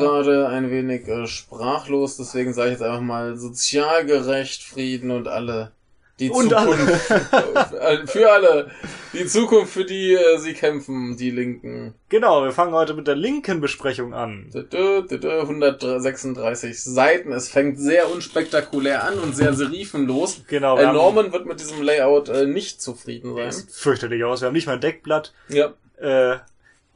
gerade ein wenig äh, sprachlos, deswegen sage ich jetzt einfach mal sozial gerecht, Frieden und alle. Die Und Zukunft. Äh, für alle. Die Zukunft, für die äh, sie kämpfen, die Linken. Genau, wir fangen heute mit der linken Besprechung an. Dö, dö, dö, dö, 136 Seiten. Es fängt sehr unspektakulär an und sehr serifenlos. Genau, wir Äh, Norman wird mit diesem Layout äh, nicht zufrieden sein. fürchterlich aus. Wir haben nicht mal ein Deckblatt. Ja. Äh,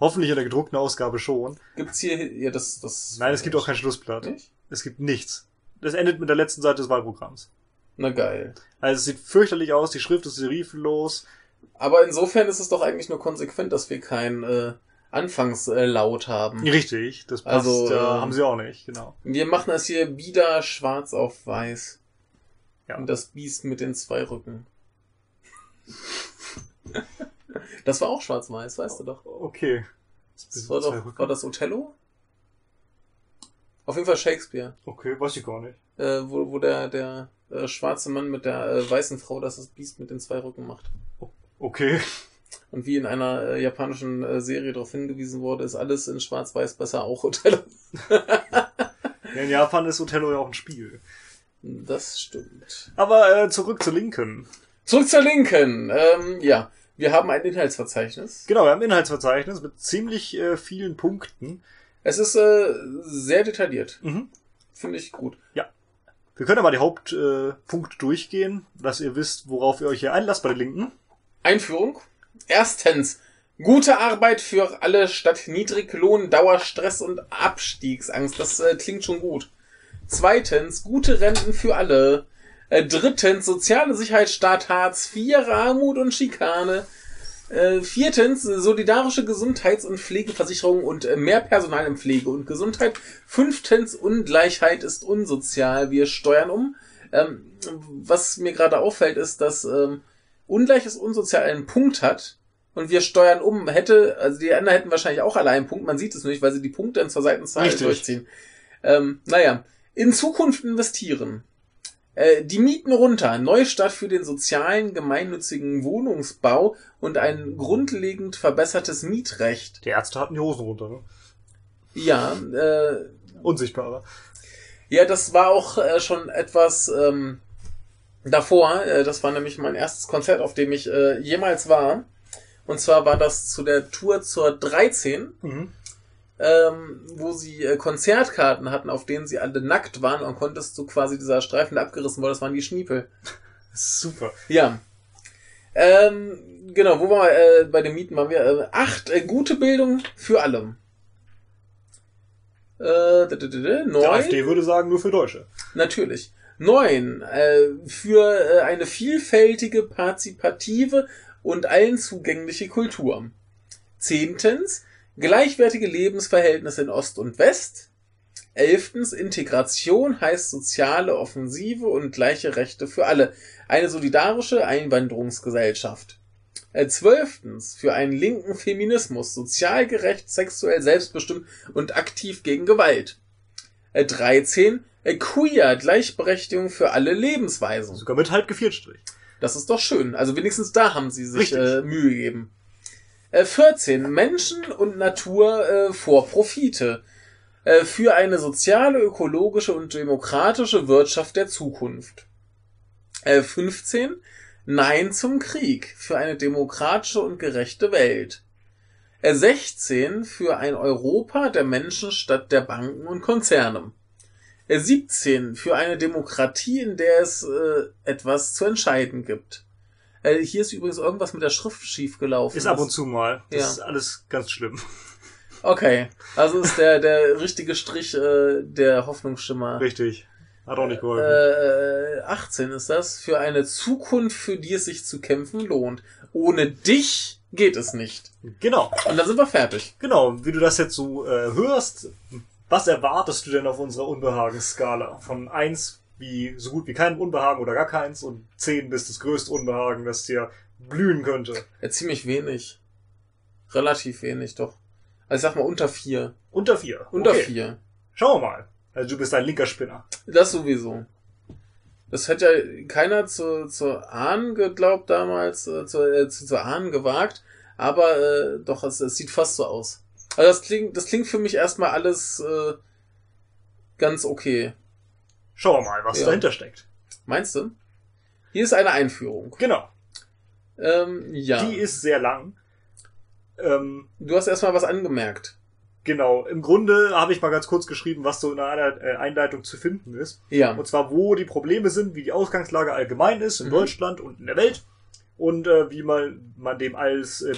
hoffentlich in der gedruckten Ausgabe schon. Gibt's hier, ja, das, das. Nein, es gibt auch kein Schlussblatt. Nicht? Es gibt nichts. Das endet mit der letzten Seite des Wahlprogramms. Na geil. Also es sieht fürchterlich aus, die Schrift ist serifenlos. Aber insofern ist es doch eigentlich nur konsequent, dass wir kein äh, Anfangslaut haben. Richtig, das passt. Also, äh, äh, haben sie auch nicht, genau. Wir machen es hier wieder schwarz auf weiß. Ja. Und das Biest mit den zwei Rücken. Das war auch schwarz-weiß, weißt du doch. Okay. Das war doch, war das Othello? Auf jeden Fall Shakespeare. Okay, weiß ich gar nicht. Äh, wo, wo der, der äh, schwarze Mann mit der äh, weißen Frau das, das Biest mit den zwei Rücken macht. Okay. Und wie in einer äh, japanischen äh, Serie darauf hingewiesen wurde, ist alles in schwarz-weiß besser, auch Othello. Ja, in Japan ist Othello ja auch ein Spiel. Das stimmt. Aber zurück zur Linken. Zurück zur Linken. Ähm, ja, wir haben ein Inhaltsverzeichnis. Genau, wir haben ein Inhaltsverzeichnis mit ziemlich äh, vielen Punkten. Es ist äh, sehr detailliert. Mhm. Finde ich gut. Wir können aber die Hauptpunkte äh, durchgehen, dass ihr wisst, worauf ihr euch hier einlasst bei der Linken. Einführung. Erstens. Gute Arbeit für alle statt Niedriglohn, Dauerstress und Abstiegsangst. Das äh, klingt schon gut. Zweitens. Gute Renten für alle. Äh, drittens. Soziale Sicherheitsstaat Hartz IV, Armut und Schikane. Äh, viertens, solidarische Gesundheits- und Pflegeversicherung und äh, mehr Personal in Pflege und Gesundheit. Fünftens, Ungleichheit ist unsozial. Wir steuern um. Ähm, was mir gerade auffällt, ist, dass ähm, Ungleich ist unsozial einen Punkt hat und wir steuern um. Hätte, also die anderen hätten wahrscheinlich auch alle einen Punkt. Man sieht es nicht, weil sie die Punkte dann zur Seitenzahl Richtig. durchziehen. Ähm, naja, in Zukunft investieren. Äh, die Mieten runter, Neustart für den sozialen, gemeinnützigen Wohnungsbau und ein grundlegend verbessertes Mietrecht. Die Ärzte hatten die Hosen runter, ne? Ja, äh, Unsichtbarer. ja, das war auch äh, schon etwas ähm, davor. Äh, das war nämlich mein erstes Konzert, auf dem ich äh, jemals war. Und zwar war das zu der Tour zur 13. Mhm. Ähm, wo sie äh, Konzertkarten hatten, auf denen sie alle nackt waren und konntest du quasi dieser Streifen, der abgerissen wurde, das waren die Schniepel. Super. Ja. Ähm, genau, wo wir äh, bei den Mieten waren wir? Äh, acht, äh, gute Bildung für alle. Äh, d- d- d- d- Die neun, AfD würde sagen, nur für Deutsche. natürlich. Neun, äh, für äh, eine vielfältige, partizipative und allen zugängliche Kultur. Zehntens, gleichwertige Lebensverhältnisse in Ost und West. Elftens, Integration heißt soziale Offensive und gleiche Rechte für alle. Eine solidarische Einwanderungsgesellschaft. Äh, Zwölftens, für einen linken Feminismus, sozial gerecht, sexuell selbstbestimmt und aktiv gegen Gewalt. Äh, 13, äh, queer, Gleichberechtigung für alle Lebensweisen. Sogar mit halb Geviertstrich. Das ist doch schön. Also wenigstens da haben sie sich äh, Mühe gegeben. Äh, 14. Menschen und Natur äh, vor Profite. Äh, für eine soziale, ökologische und demokratische Wirtschaft der Zukunft. Äh, 15. Nein zum Krieg. Für eine demokratische und gerechte Welt. Äh, 16. Für ein Europa der Menschen statt der Banken und Konzerne. Äh, 17. Für eine Demokratie, in der es äh, etwas zu entscheiden gibt. Äh, hier ist übrigens irgendwas mit der Schrift schiefgelaufen. Ist ab und zu mal. Das Ja. ist alles ganz schlimm. Okay, also ist der, der richtige Strich äh, der Hoffnungsschimmer. Richtig. Hat auch nicht geholfen. Äh, 18 ist das. Für eine Zukunft, für die es sich zu kämpfen lohnt. Ohne dich geht es nicht. genau. Und dann sind wir fertig. Genau. Wie du das jetzt so äh, hörst, was erwartest du denn auf unserer Unbehagensskala? Von eins wie so gut wie kein Unbehagen oder gar keins und zehn bis das größte Unbehagen, das dir blühen könnte. Ja, ziemlich wenig. Relativ wenig, doch. Also ich sag mal unter vier. Unter vier. Unter okay. vier. Schauen wir mal. Also du bist ein linker Spinner. Das sowieso. Das hätte ja keiner zu, zu ahnen geglaubt damals, äh, zu, äh, zu, zu ahnen gewagt. Aber äh, doch, es, es sieht fast so aus. Also das klingt, das klingt für mich erstmal alles äh, ganz okay. Schauen wir mal, was Ja. dahinter steckt. Meinst du? Hier ist eine Einführung. Genau. Ähm, ja. Die ist sehr lang. Ähm, du hast erstmal was angemerkt. genau. Im Grunde habe ich mal ganz kurz geschrieben, was so in einer äh, Einleitung zu finden ist. Ja. Und zwar, wo die Probleme sind, wie die Ausgangslage allgemein ist in Mhm. Deutschland und in der Welt. Und äh, wie man, man dem als äh,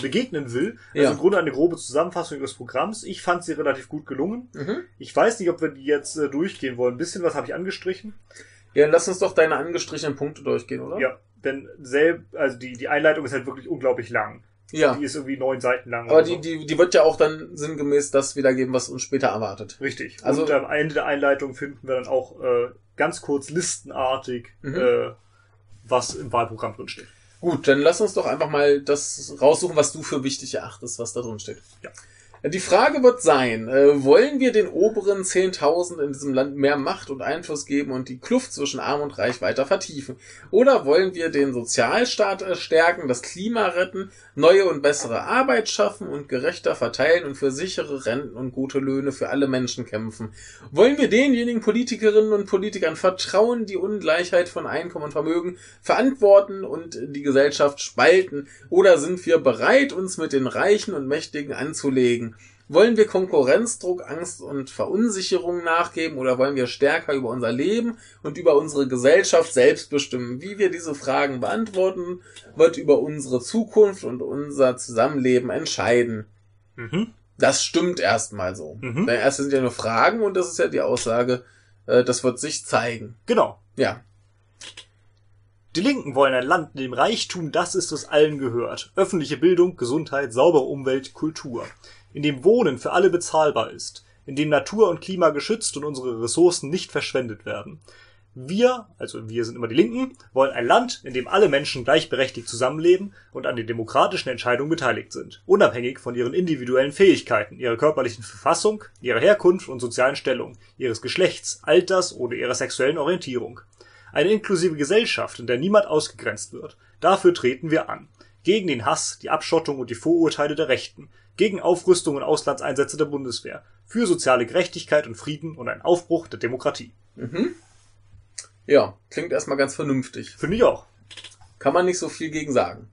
begegnen will. Also Ja. im Grunde eine grobe Zusammenfassung ihres Programms. Ich fand sie relativ gut gelungen. Mhm. Ich weiß nicht, ob wir die jetzt äh, durchgehen wollen. Ein bisschen was habe ich angestrichen. Ja, lass uns doch deine angestrichenen Punkte durchgehen, oder? Ja, denn selb, also die, die Einleitung ist halt wirklich unglaublich lang. Ja. Die ist irgendwie neun Seiten lang. Aber die, so. die, die wird ja auch dann sinngemäß das wiedergeben, was uns später erwartet. Richtig. Also- und am Ende der Einleitung finden wir dann auch äh, ganz kurz listenartig, Mhm. äh, was im Wahlprogramm drin steht. Gut, dann lass uns doch einfach mal das raussuchen, was du für wichtig erachtest, was da drin steht. Ja. Die Frage wird sein, äh, wollen wir den oberen 10.000 in diesem Land mehr Macht und Einfluss geben und die Kluft zwischen Arm und Reich weiter vertiefen? Oder wollen wir den Sozialstaat stärken, das Klima retten, neue und bessere Arbeit schaffen und gerechter verteilen und für sichere Renten und gute Löhne für alle Menschen kämpfen? Wollen wir denjenigen Politikerinnen und Politikern vertrauen, die Ungleichheit von Einkommen und Vermögen verantworten und die Gesellschaft spalten? Oder sind wir bereit, uns mit den Reichen und Mächtigen anzulegen? Wollen wir Konkurrenzdruck, Angst und Verunsicherung nachgeben oder wollen wir stärker über unser Leben und über unsere Gesellschaft selbst bestimmen? Wie wir diese Fragen beantworten, wird über unsere Zukunft und unser Zusammenleben entscheiden. Mhm. Das stimmt erstmal so. Mhm. Denn erst sind ja nur Fragen und das ist ja die Aussage, äh, das wird sich zeigen. Genau. Ja. Die Linken wollen ein Land, in dem Reichtum das ist, was allen gehört. Öffentliche Bildung, Gesundheit, saubere Umwelt, Kultur. In dem Wohnen für alle bezahlbar ist. In dem Natur und Klima geschützt und unsere Ressourcen nicht verschwendet werden. Wir, also wir sind immer die Linken, wollen ein Land, in dem alle Menschen gleichberechtigt zusammenleben und an den demokratischen Entscheidungen beteiligt sind, unabhängig von ihren individuellen Fähigkeiten, ihrer körperlichen Verfassung, ihrer Herkunft und sozialen Stellung, ihres Geschlechts, Alters oder ihrer sexuellen Orientierung. Eine inklusive Gesellschaft, in der niemand ausgegrenzt wird. Dafür treten wir an. Gegen den Hass, die Abschottung und die Vorurteile der Rechten. Gegen Aufrüstung und Auslandseinsätze der Bundeswehr. Für soziale Gerechtigkeit und Frieden und einen Aufbruch der Demokratie. Mhm. Ja, klingt erstmal ganz vernünftig. Finde ich auch. Kann man nicht so viel gegen sagen.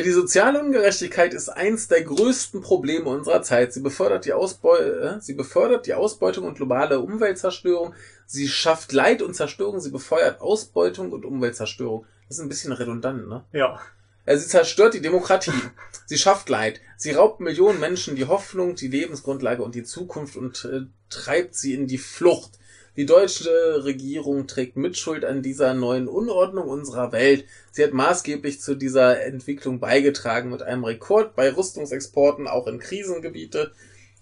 Die soziale Ungerechtigkeit ist eins der größten Probleme unserer Zeit. Sie befördert die, Ausbeu äh, sie befördert die Ausbeutung und globale Umweltzerstörung. Sie schafft Leid und Zerstörung. Sie befeuert Ausbeutung und Umweltzerstörung. Das ist ein bisschen redundant, ne? Ja. Äh, Sie zerstört die Demokratie. Sie schafft Leid. Sie raubt Millionen Menschen die Hoffnung, die Lebensgrundlage und die Zukunft und äh, treibt sie in die Flucht. Die deutsche Regierung trägt Mitschuld an dieser neuen Unordnung unserer Welt. Sie hat maßgeblich zu dieser Entwicklung beigetragen mit einem Rekord bei Rüstungsexporten auch in Krisengebiete,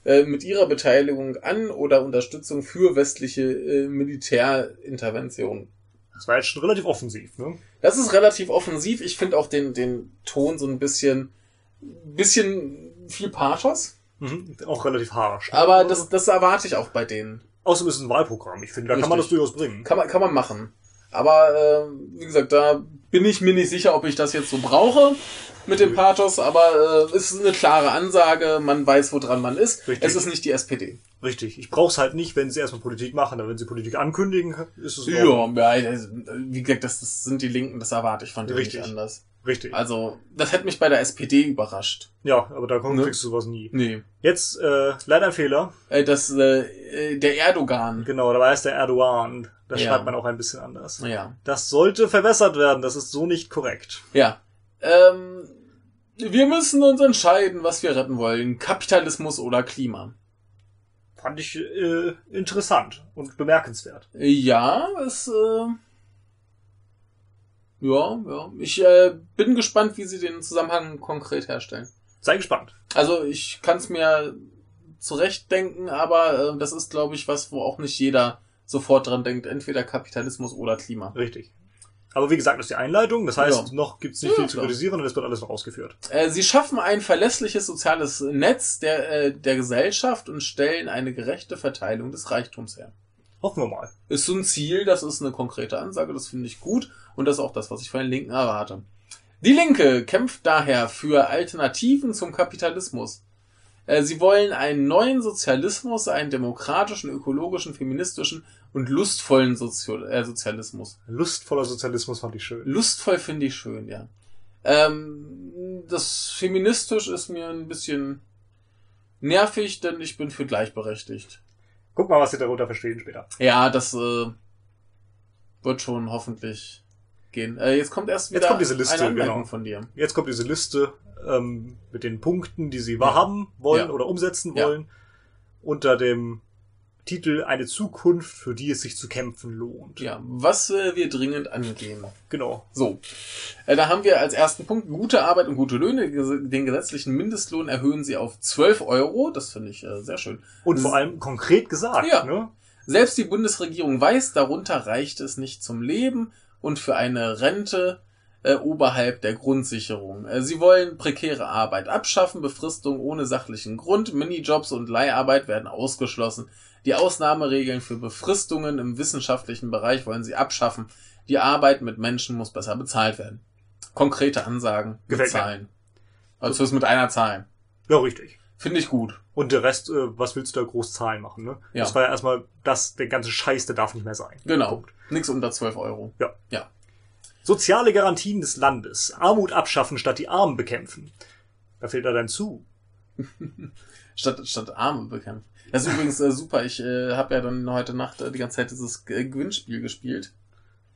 äh, mit ihrer Beteiligung an oder Unterstützung für westliche äh, Militärinterventionen. Das war jetzt schon relativ offensiv, ne? Das ist relativ offensiv. Ich finde auch den, den Ton so ein bisschen, bisschen viel Pathos. Mhm. Auch relativ harsch. ne? Aber das, das erwarte ich auch bei denen. Außerdem ist es ein Wahlprogramm. Ich finde, da kann man das Richtig. durchaus bringen. Kann man, kann man machen. Aber äh, wie gesagt, da bin ich mir nicht sicher, ob ich das jetzt so brauche mit dem Pathos. Aber äh, es ist eine klare Ansage. Man weiß, woran man ist. Richtig. Es ist nicht die SPD. Richtig. Ich brauche es halt nicht, wenn sie erstmal Politik machen. Aber wenn sie Politik ankündigen, ist es Ordnung. Ja, ja, das- wie gesagt, das, das sind die Linken. Das erwarte ich von denen Richtig. nicht anders. Richtig. Also, das hätte mich bei der SPD überrascht. Ja, aber da kommt Ne? kriegst du sowas nie. Nee. Jetzt äh, leider ein Fehler. Äh, das, äh, äh, der Erdogan. Genau, dabei ist der Erdogan. Das Ja. schreibt man auch ein bisschen anders. Ja. Das sollte verbessert werden. Das ist so nicht korrekt. Ja. Ähm, wir müssen uns entscheiden, was wir retten wollen. Kapitalismus oder Klima. Fand ich äh, interessant und bemerkenswert. Ja, es, äh, ja, ja. Ich äh, bin gespannt, wie sie den Zusammenhang konkret herstellen. Sei gespannt. Also ich kann es mir zurechtdenken, aber äh, das ist, glaube ich, was, wo auch nicht jeder sofort dran denkt. Entweder Kapitalismus oder Klima. Richtig. Aber wie gesagt, das ist die Einleitung. Das heißt, Ja. noch gibt's nicht Ja, viel zu kritisieren und es wird alles noch ausgeführt. Äh, sie schaffen ein verlässliches soziales Netz der, äh, der Gesellschaft und stellen eine gerechte Verteilung des Reichtums her. Hoffen wir mal. Ist so ein Ziel, das ist eine konkrete Ansage, das finde ich gut und das ist auch das, was ich von den Linken erwarte. Die Linke kämpft daher für Alternativen zum Kapitalismus. Äh, Sie wollen einen neuen Sozialismus, einen demokratischen, ökologischen, feministischen und lustvollen Sozio äh, Sozialismus. Lustvoller Sozialismus fand ich schön. Lustvoll finde ich schön, ja. Ähm, das feministisch ist mir ein bisschen nervig, denn ich bin für gleichberechtigt. Guck mal, was sie darunter verstehen später. Ja, das äh, wird schon hoffentlich gehen. Äh, jetzt kommt erst wieder Jetzt kommt diese Liste, eine Anmerkung genau. von dir. Jetzt kommt diese Liste ähm, mit den Punkten, die sie haben wollen Ja. oder umsetzen Ja. wollen, unter dem Titel Eine Zukunft, für die es sich zu kämpfen lohnt. Ja, was äh, wir dringend angehen. Genau. So, äh, da haben wir als ersten Punkt gute Arbeit und gute Löhne. Den gesetzlichen Mindestlohn erhöhen sie auf 12 Euro. Das finde ich äh, sehr schön. Und vor allem konkret gesagt, Ja. ne? Selbst die Bundesregierung weiß, darunter reicht es nicht zum Leben und für eine Rente äh, oberhalb der Grundsicherung. Äh, sie wollen prekäre Arbeit abschaffen, Befristung ohne sachlichen Grund, Minijobs und Leiharbeit werden ausgeschlossen. Die Ausnahmeregeln für Befristungen im wissenschaftlichen Bereich wollen sie abschaffen. Die Arbeit mit Menschen muss besser bezahlt werden. Konkrete Ansagen mit. Zahlen. Also es mit einer Zahl. Ja, richtig. Finde ich gut. Und der Rest, äh, was willst du da groß Zahlen machen, ne? Ja. Das war ja erstmal das, der ganze Scheiß, der darf nicht mehr sein. Genau. Punkt. Nix unter 12 Euro. Ja. Ja. Soziale Garantien des Landes. Armut abschaffen statt die Armen bekämpfen. Da fehlt da dein zu. statt, statt Arme bekämpft. Das ist übrigens äh, super. Ich äh, habe ja dann heute Nacht äh, die ganze Zeit dieses äh, Gewinnspiel gespielt.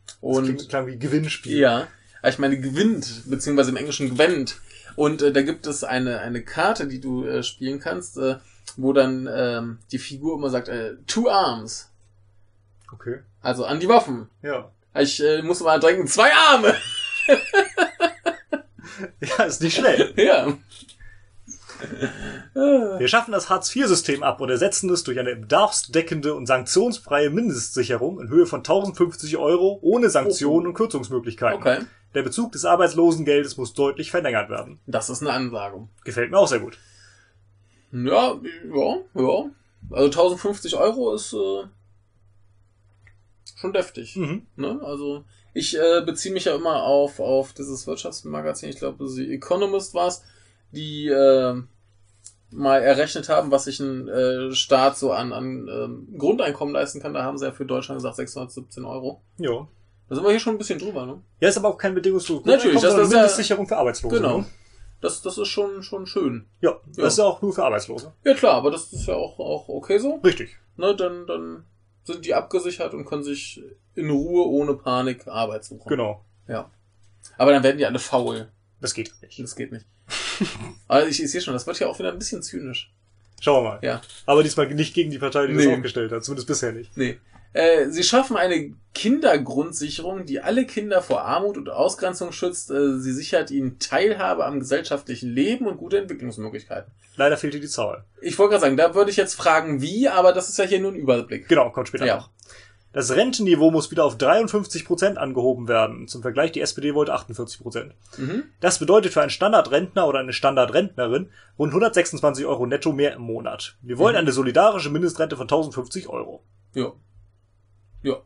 Das Und klingt, klang wie Gewinnspiel. ja, aber ich meine gewinnt, beziehungsweise im Englischen gewinnt. Und äh, da gibt es eine, eine Karte, die du äh, spielen kannst, äh, wo dann ähm, die Figur immer sagt, äh, two arms. Okay. Also an die Waffen. Ja. Ich äh, muss mal denken, zwei Arme. Ja, ist nicht schlecht. ja. Wir schaffen das Hartz-IV-System ab und ersetzen es durch eine bedarfsdeckende und sanktionsfreie Mindestsicherung in Höhe von 1050 Euro ohne Sanktionen und Kürzungsmmöglichkeiten. Okay. Der Bezug des Arbeitslosengeldes muss deutlich verlängert werden. Das ist eine Ansage. Gefällt mir auch sehr gut. Ja, ja, ja. Also 1050 Euro ist äh, schon deftig. Mhm. Ne? Also ich äh, beziehe mich ja immer auf, auf dieses Wirtschaftsmagazin, ich glaube, The Economist war es, die äh, mal errechnet haben, was sich ein äh, Staat so an, an ähm, Grundeinkommen leisten kann. Da haben sie ja für Deutschland gesagt 617 Euro. Ja. Da sind wir hier schon ein bisschen drüber, ne? Ja, ist aber auch kein bedingungsloses Natürlich, das- das ist ja- Mindestsicherung für Arbeitslose. Genau. Ne? Das, das ist schon, schon schön. Ja, das Ja. ist ja auch nur für Arbeitslose. Ja klar, aber das ist ja auch, auch okay so. Richtig. Ne? Dann, dann sind die abgesichert und können sich in Ruhe ohne Panik Arbeit suchen. Genau. Ja. Aber dann werden die alle faul. Das geht nicht. Das geht nicht. Aber ich, ich sehe schon, das wird ja auch wieder ein bisschen zynisch. Schauen wir mal. Ja. Aber diesmal nicht gegen die Partei, die Nee. das aufgestellt hat. Zumindest bisher nicht. Nee. Äh, sie schaffen eine Kindergrundsicherung, die alle Kinder vor Armut und Ausgrenzung schützt. Äh, sie sichert ihnen Teilhabe am gesellschaftlichen Leben und gute Entwicklungsmöglichkeiten. Leider fehlt dir die Zahl. Ich wollte gerade sagen, da würde ich jetzt fragen, wie, aber das ist ja hier nur ein Überblick. Genau, kommt später Ja. noch. Das Rentenniveau muss wieder auf 53 Prozent angehoben werden. Zum Vergleich, die SPD wollte 48 Prozent. Mhm. Das bedeutet für einen Standardrentner oder eine Standardrentnerin rund 126 Euro netto mehr im Monat. Wir wollen Mhm. eine solidarische Mindestrente von 1050 Euro. Ja. Ja.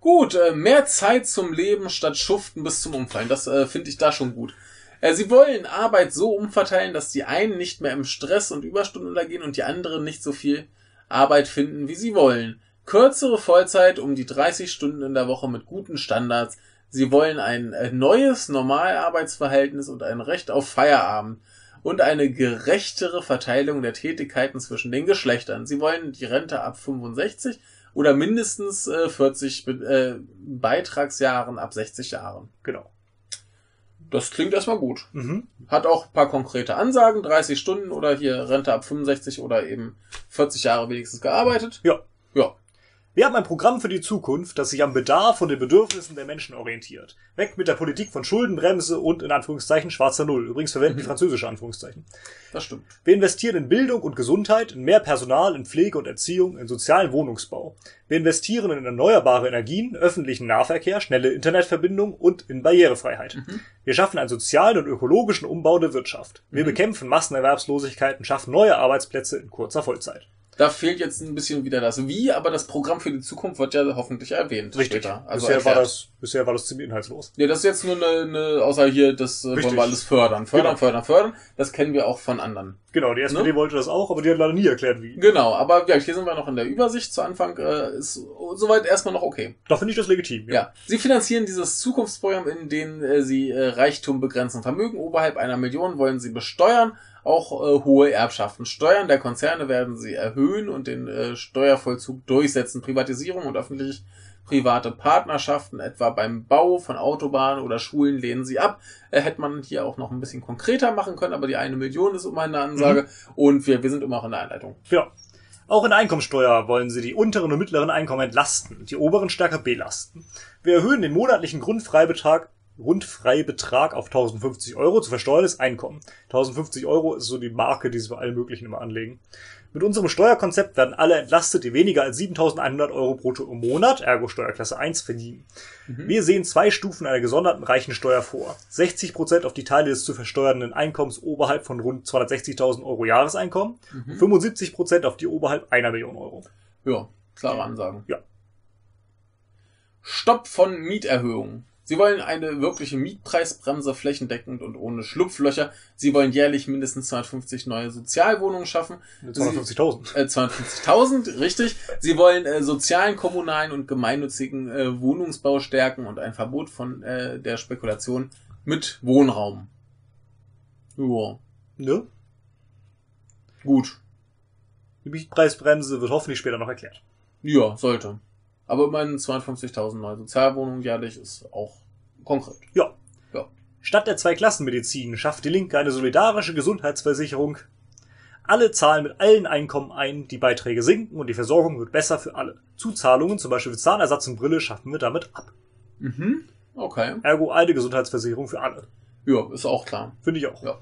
Gut, äh, mehr Zeit zum Leben statt Schuften bis zum Umfallen. Das äh, finde ich da schon gut. Äh, sie wollen Arbeit so umverteilen, dass die einen nicht mehr im Stress und Überstunden untergehen und die anderen nicht so viel Arbeit finden, wie sie wollen. Kürzere Vollzeit um die 30 Stunden in der Woche mit guten Standards. Sie wollen ein äh, neues Normalarbeitsverhältnis und ein Recht auf Feierabend und eine gerechtere Verteilung der Tätigkeiten zwischen den Geschlechtern. Sie wollen die Rente ab 65 oder mindestens äh, 40 Be äh, Beitragsjahren ab 60 Jahren. Genau. Das klingt erstmal gut. Mhm. Hat auch ein paar konkrete Ansagen, 30 Stunden oder hier Rente ab 65 oder eben 40 Jahre wenigstens gearbeitet. Ja. Ja. Wir haben ein Programm für die Zukunft, das sich am Bedarf und den Bedürfnissen der Menschen orientiert. Weg mit der Politik von Schuldenbremse und in Anführungszeichen schwarzer Null. Übrigens verwenden die französische Anführungszeichen. Das stimmt. Wir investieren in Bildung und Gesundheit, in mehr Personal, in Pflege und Erziehung, in sozialen Wohnungsbau. Wir investieren in erneuerbare Energien, öffentlichen Nahverkehr, schnelle Internetverbindung und in Barrierefreiheit. Wir schaffen einen sozialen und ökologischen Umbau der Wirtschaft. Wir bekämpfen Massenerwerbslosigkeit und schaffen neue Arbeitsplätze in kurzer Vollzeit. Da fehlt jetzt ein bisschen wieder das Wie, aber das Programm für die Zukunft wird ja hoffentlich erwähnt. Richtig. Später. Also bisher, war das, bisher war das ziemlich inhaltslos. Ja, das ist jetzt nur eine, eine außer hier, das äh, wollen Richtig. wir alles fördern. Fördern, Genau. fördern, fördern. Das kennen wir auch von anderen. Genau, die SPD Ne? wollte das auch, aber die hat leider nie erklärt, wie. Genau, aber ja, hier sind wir noch in der Übersicht. Zu Anfang äh, ist soweit erstmal noch okay. Da finde ich das legitim. Ja. Sie finanzieren dieses Zukunftsprogramm, in dem äh, sie äh, Reichtum begrenzen. Vermögen oberhalb einer Million wollen sie besteuern. Auch äh, hohe Erbschaften. Steuern der Konzerne werden sie erhöhen und den äh, Steuervollzug durchsetzen. Privatisierung und öffentlich-private Partnerschaften, etwa beim Bau von Autobahnen oder Schulen, lehnen sie ab. Äh, hätte man hier auch noch ein bisschen konkreter machen können, aber die eine Million ist immer eine Ansage. Und wir, wir sind immer noch in der Einleitung. Ja. Auch in der Einkommensteuer wollen sie die unteren und mittleren Einkommen entlasten, die oberen stärker belasten. Wir erhöhen den monatlichen Grundfreibetrag, Grundfreibetrag auf 1050 Euro zu versteuerndes Einkommen. 1050 Euro ist so die Marke, die sie bei allen möglichen immer anlegen. Mit unserem Steuerkonzept werden alle entlastet, die weniger als 7100 Euro brutto im Monat, ergo Steuerklasse 1, verdienen. Wir sehen zwei Stufen einer gesonderten Reichensteuer vor. 60% auf die Teile des zu versteuernden Einkommens oberhalb von rund 260.000 Euro Jahreseinkommen, 75% auf die oberhalb einer Million Euro. Ja, klare Ansagen. Ja. Stopp von Mieterhöhungen. Sie wollen eine wirkliche Mietpreisbremse flächendeckend und ohne Schlupflöcher. Sie wollen jährlich mindestens 250 neue Sozialwohnungen schaffen. Sie- 250.000. Äh, 250.000, richtig. Sie wollen äh, sozialen, kommunalen und gemeinnützigen äh, Wohnungsbau stärken und ein Verbot von äh, der Spekulation mit Wohnraum. Ja, Ne? gut. Die Mietpreisbremse wird hoffentlich später noch erklärt. Ja, sollte. Aber immerhin 52.000 neue Sozialwohnungen jährlich ist auch konkret. Ja. Ja. Statt der Zweiklassenmedizin schafft die Linke eine solidarische Gesundheitsversicherung. Alle zahlen mit allen Einkommen ein, die Beiträge sinken und die Versorgung wird besser für alle. Zuzahlungen, zum Beispiel für Zahnersatz und Brille, schaffen wir damit ab. Mhm. Okay. Ergo eine Gesundheitsversicherung für alle. Ja, ist auch klar. Finde ich auch. Ja.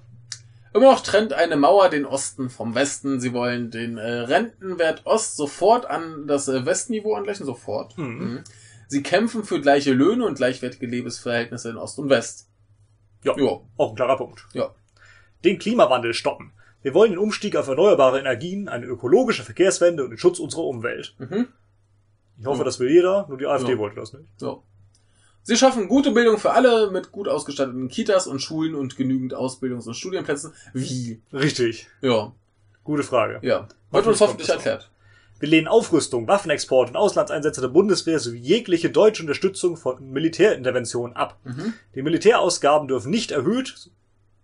Immer noch trennt eine Mauer den Osten vom Westen. Sie wollen den äh, Rentenwert Ost sofort an das äh, Westniveau angleichen, sofort. Mhm. Mhm. Sie kämpfen für gleiche Löhne und gleichwertige Lebensverhältnisse in Ost und West. Ja. Ja, Auch ein klarer Punkt. ja. Den Klimawandel stoppen. Wir wollen den Umstieg auf erneuerbare Energien, eine ökologische Verkehrswende und den Schutz unserer Umwelt. Mhm. Ich hoffe, Ja. das will jeder, nur die AfD Ja. wollte das nicht. So. Sie schaffen gute Bildung für alle mit gut ausgestatteten Kitas und Schulen und genügend Ausbildungs- und Studienplätzen. Wie? Richtig. Ja, Gute Frage. ja. Wird uns hoffentlich erklärt. Wir lehnen Aufrüstung, Waffenexport und Auslandseinsätze der Bundeswehr sowie jegliche deutsche Unterstützung von Militärinterventionen ab. Mhm. Die Militärausgaben dürfen nicht erhöht,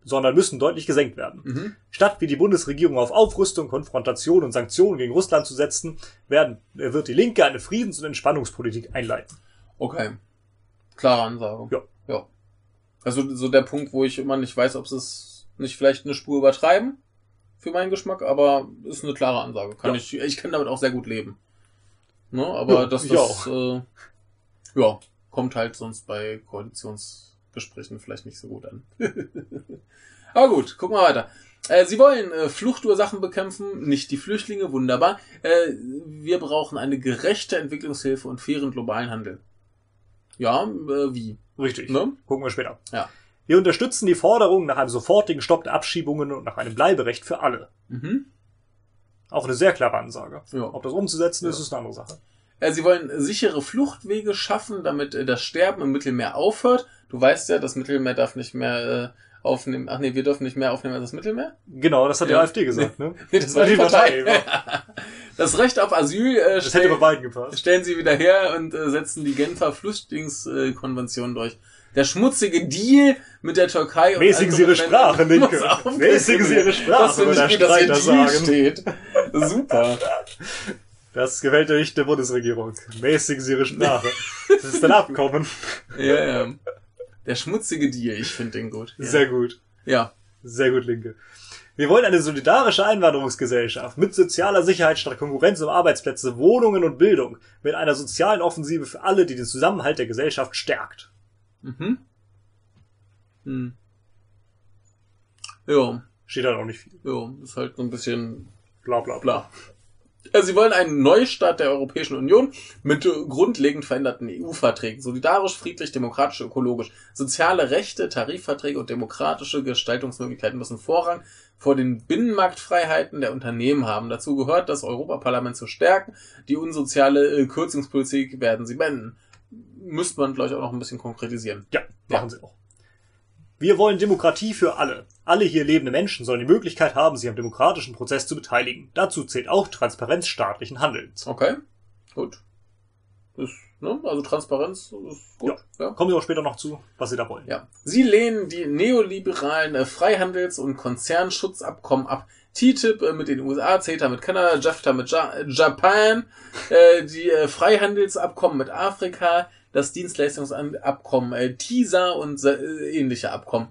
sondern müssen deutlich gesenkt werden. Mhm. Statt wie die Bundesregierung auf Aufrüstung, Konfrontation und Sanktionen gegen Russland zu setzen, werden, wird die Linke eine Friedens- und Entspannungspolitik einleiten. Okay. Klare Ansage. Ja. Ja. Also so der Punkt, wo ich immer nicht weiß, ob sie es nicht vielleicht eine Spur übertreiben für meinen Geschmack, aber ist eine klare Ansage. Kann Ja. ich, ich kann damit auch sehr gut leben. Ne? Aber Ja, das, das äh, ja, kommt halt sonst bei Koalitionsgesprächen vielleicht nicht so gut an. aber gut, gucken wir weiter. Äh, Sie wollen äh, Fluchtursachen bekämpfen, nicht die Flüchtlinge, wunderbar. Äh, wir brauchen eine gerechte Entwicklungshilfe und fairen globalen Handel. Ja, äh, wie? Richtig. Ne? Gucken wir später. Ja. Wir unterstützen die Forderung nach einem sofortigen Stopp der Abschiebungen und nach einem Bleiberecht für alle. Mhm. Auch eine sehr klare Ansage. Ja. Ob das umzusetzen ist, Ja. ist eine andere Sache. Sie wollen sichere Fluchtwege schaffen, damit äh, das Sterben im Mittelmeer aufhört. Du weißt ja, das Mittelmeer darf nicht mehr äh, aufnehmen. Ach nee, wir dürfen nicht mehr aufnehmen als das Mittelmeer. Genau, das hat die Ja. AfD gesagt, ne? Nee, das war die Partei. Partei. Das Recht auf Asyl äh, Das hätte bei stellen, beiden gepasst. stellen sie wieder her und äh, setzen die Genfer Flüchtlingskonvention durch. Der schmutzige Deal mit der Türkei Mäßigen Sie Ihre Sprache, Linke. Mäßigen Sie Ihre. Sprache, Das ich der gut, dass hier Streiter Deal sagen. steht. Super. Das gefällt ja nicht der Bundesregierung. Mäßigen Sie Ihre Sprache. Das ist ein Abkommen. Ja, ja. Der schmutzige Deal, ich finde den gut. Ja. Sehr gut. ja. Sehr gut, Linke. Wir wollen eine solidarische Einwanderungsgesellschaft mit sozialer Sicherheit statt Konkurrenz um Arbeitsplätze, Wohnungen und Bildung, mit einer sozialen Offensive für alle, die den Zusammenhalt der Gesellschaft stärkt. Mhm. Hm. Ja, Steht halt auch nicht viel. ja, ist halt so ein bisschen Bla bla bla. Äh, Sie wollen einen Neustart der Europäischen Union mit grundlegend veränderten EU-Verträgen. Solidarisch, friedlich, demokratisch, ökologisch. Soziale Rechte, Tarifverträge und demokratische Gestaltungsmöglichkeiten müssen Vorrang vor den Binnenmarktfreiheiten der Unternehmen haben. Dazu gehört, das Europaparlament zu stärken. Die unsoziale äh, Kürzungspolitik werden sie beenden. Müsste man vielleicht auch noch ein bisschen konkretisieren. Ja, machen sie auch. Wir wollen Demokratie für alle. Alle hier lebende Menschen sollen die Möglichkeit haben, sich am demokratischen Prozess zu beteiligen. Dazu zählt auch Transparenz staatlichen Handelns. Okay, gut. Ist, ne? Also Transparenz ist gut. Ja. Kommen wir auch später noch zu, was sie da wollen. Ja. Sie lehnen die neoliberalen äh, Freihandels- und Konzernschutzabkommen ab. TTIP äh, mit den USA, CETA mit Kanada, JAFTA mit ja Japan, äh, die äh, Freihandelsabkommen mit Afrika, das Dienstleistungsabkommen äh, TISA und äh, ähnliche Abkommen.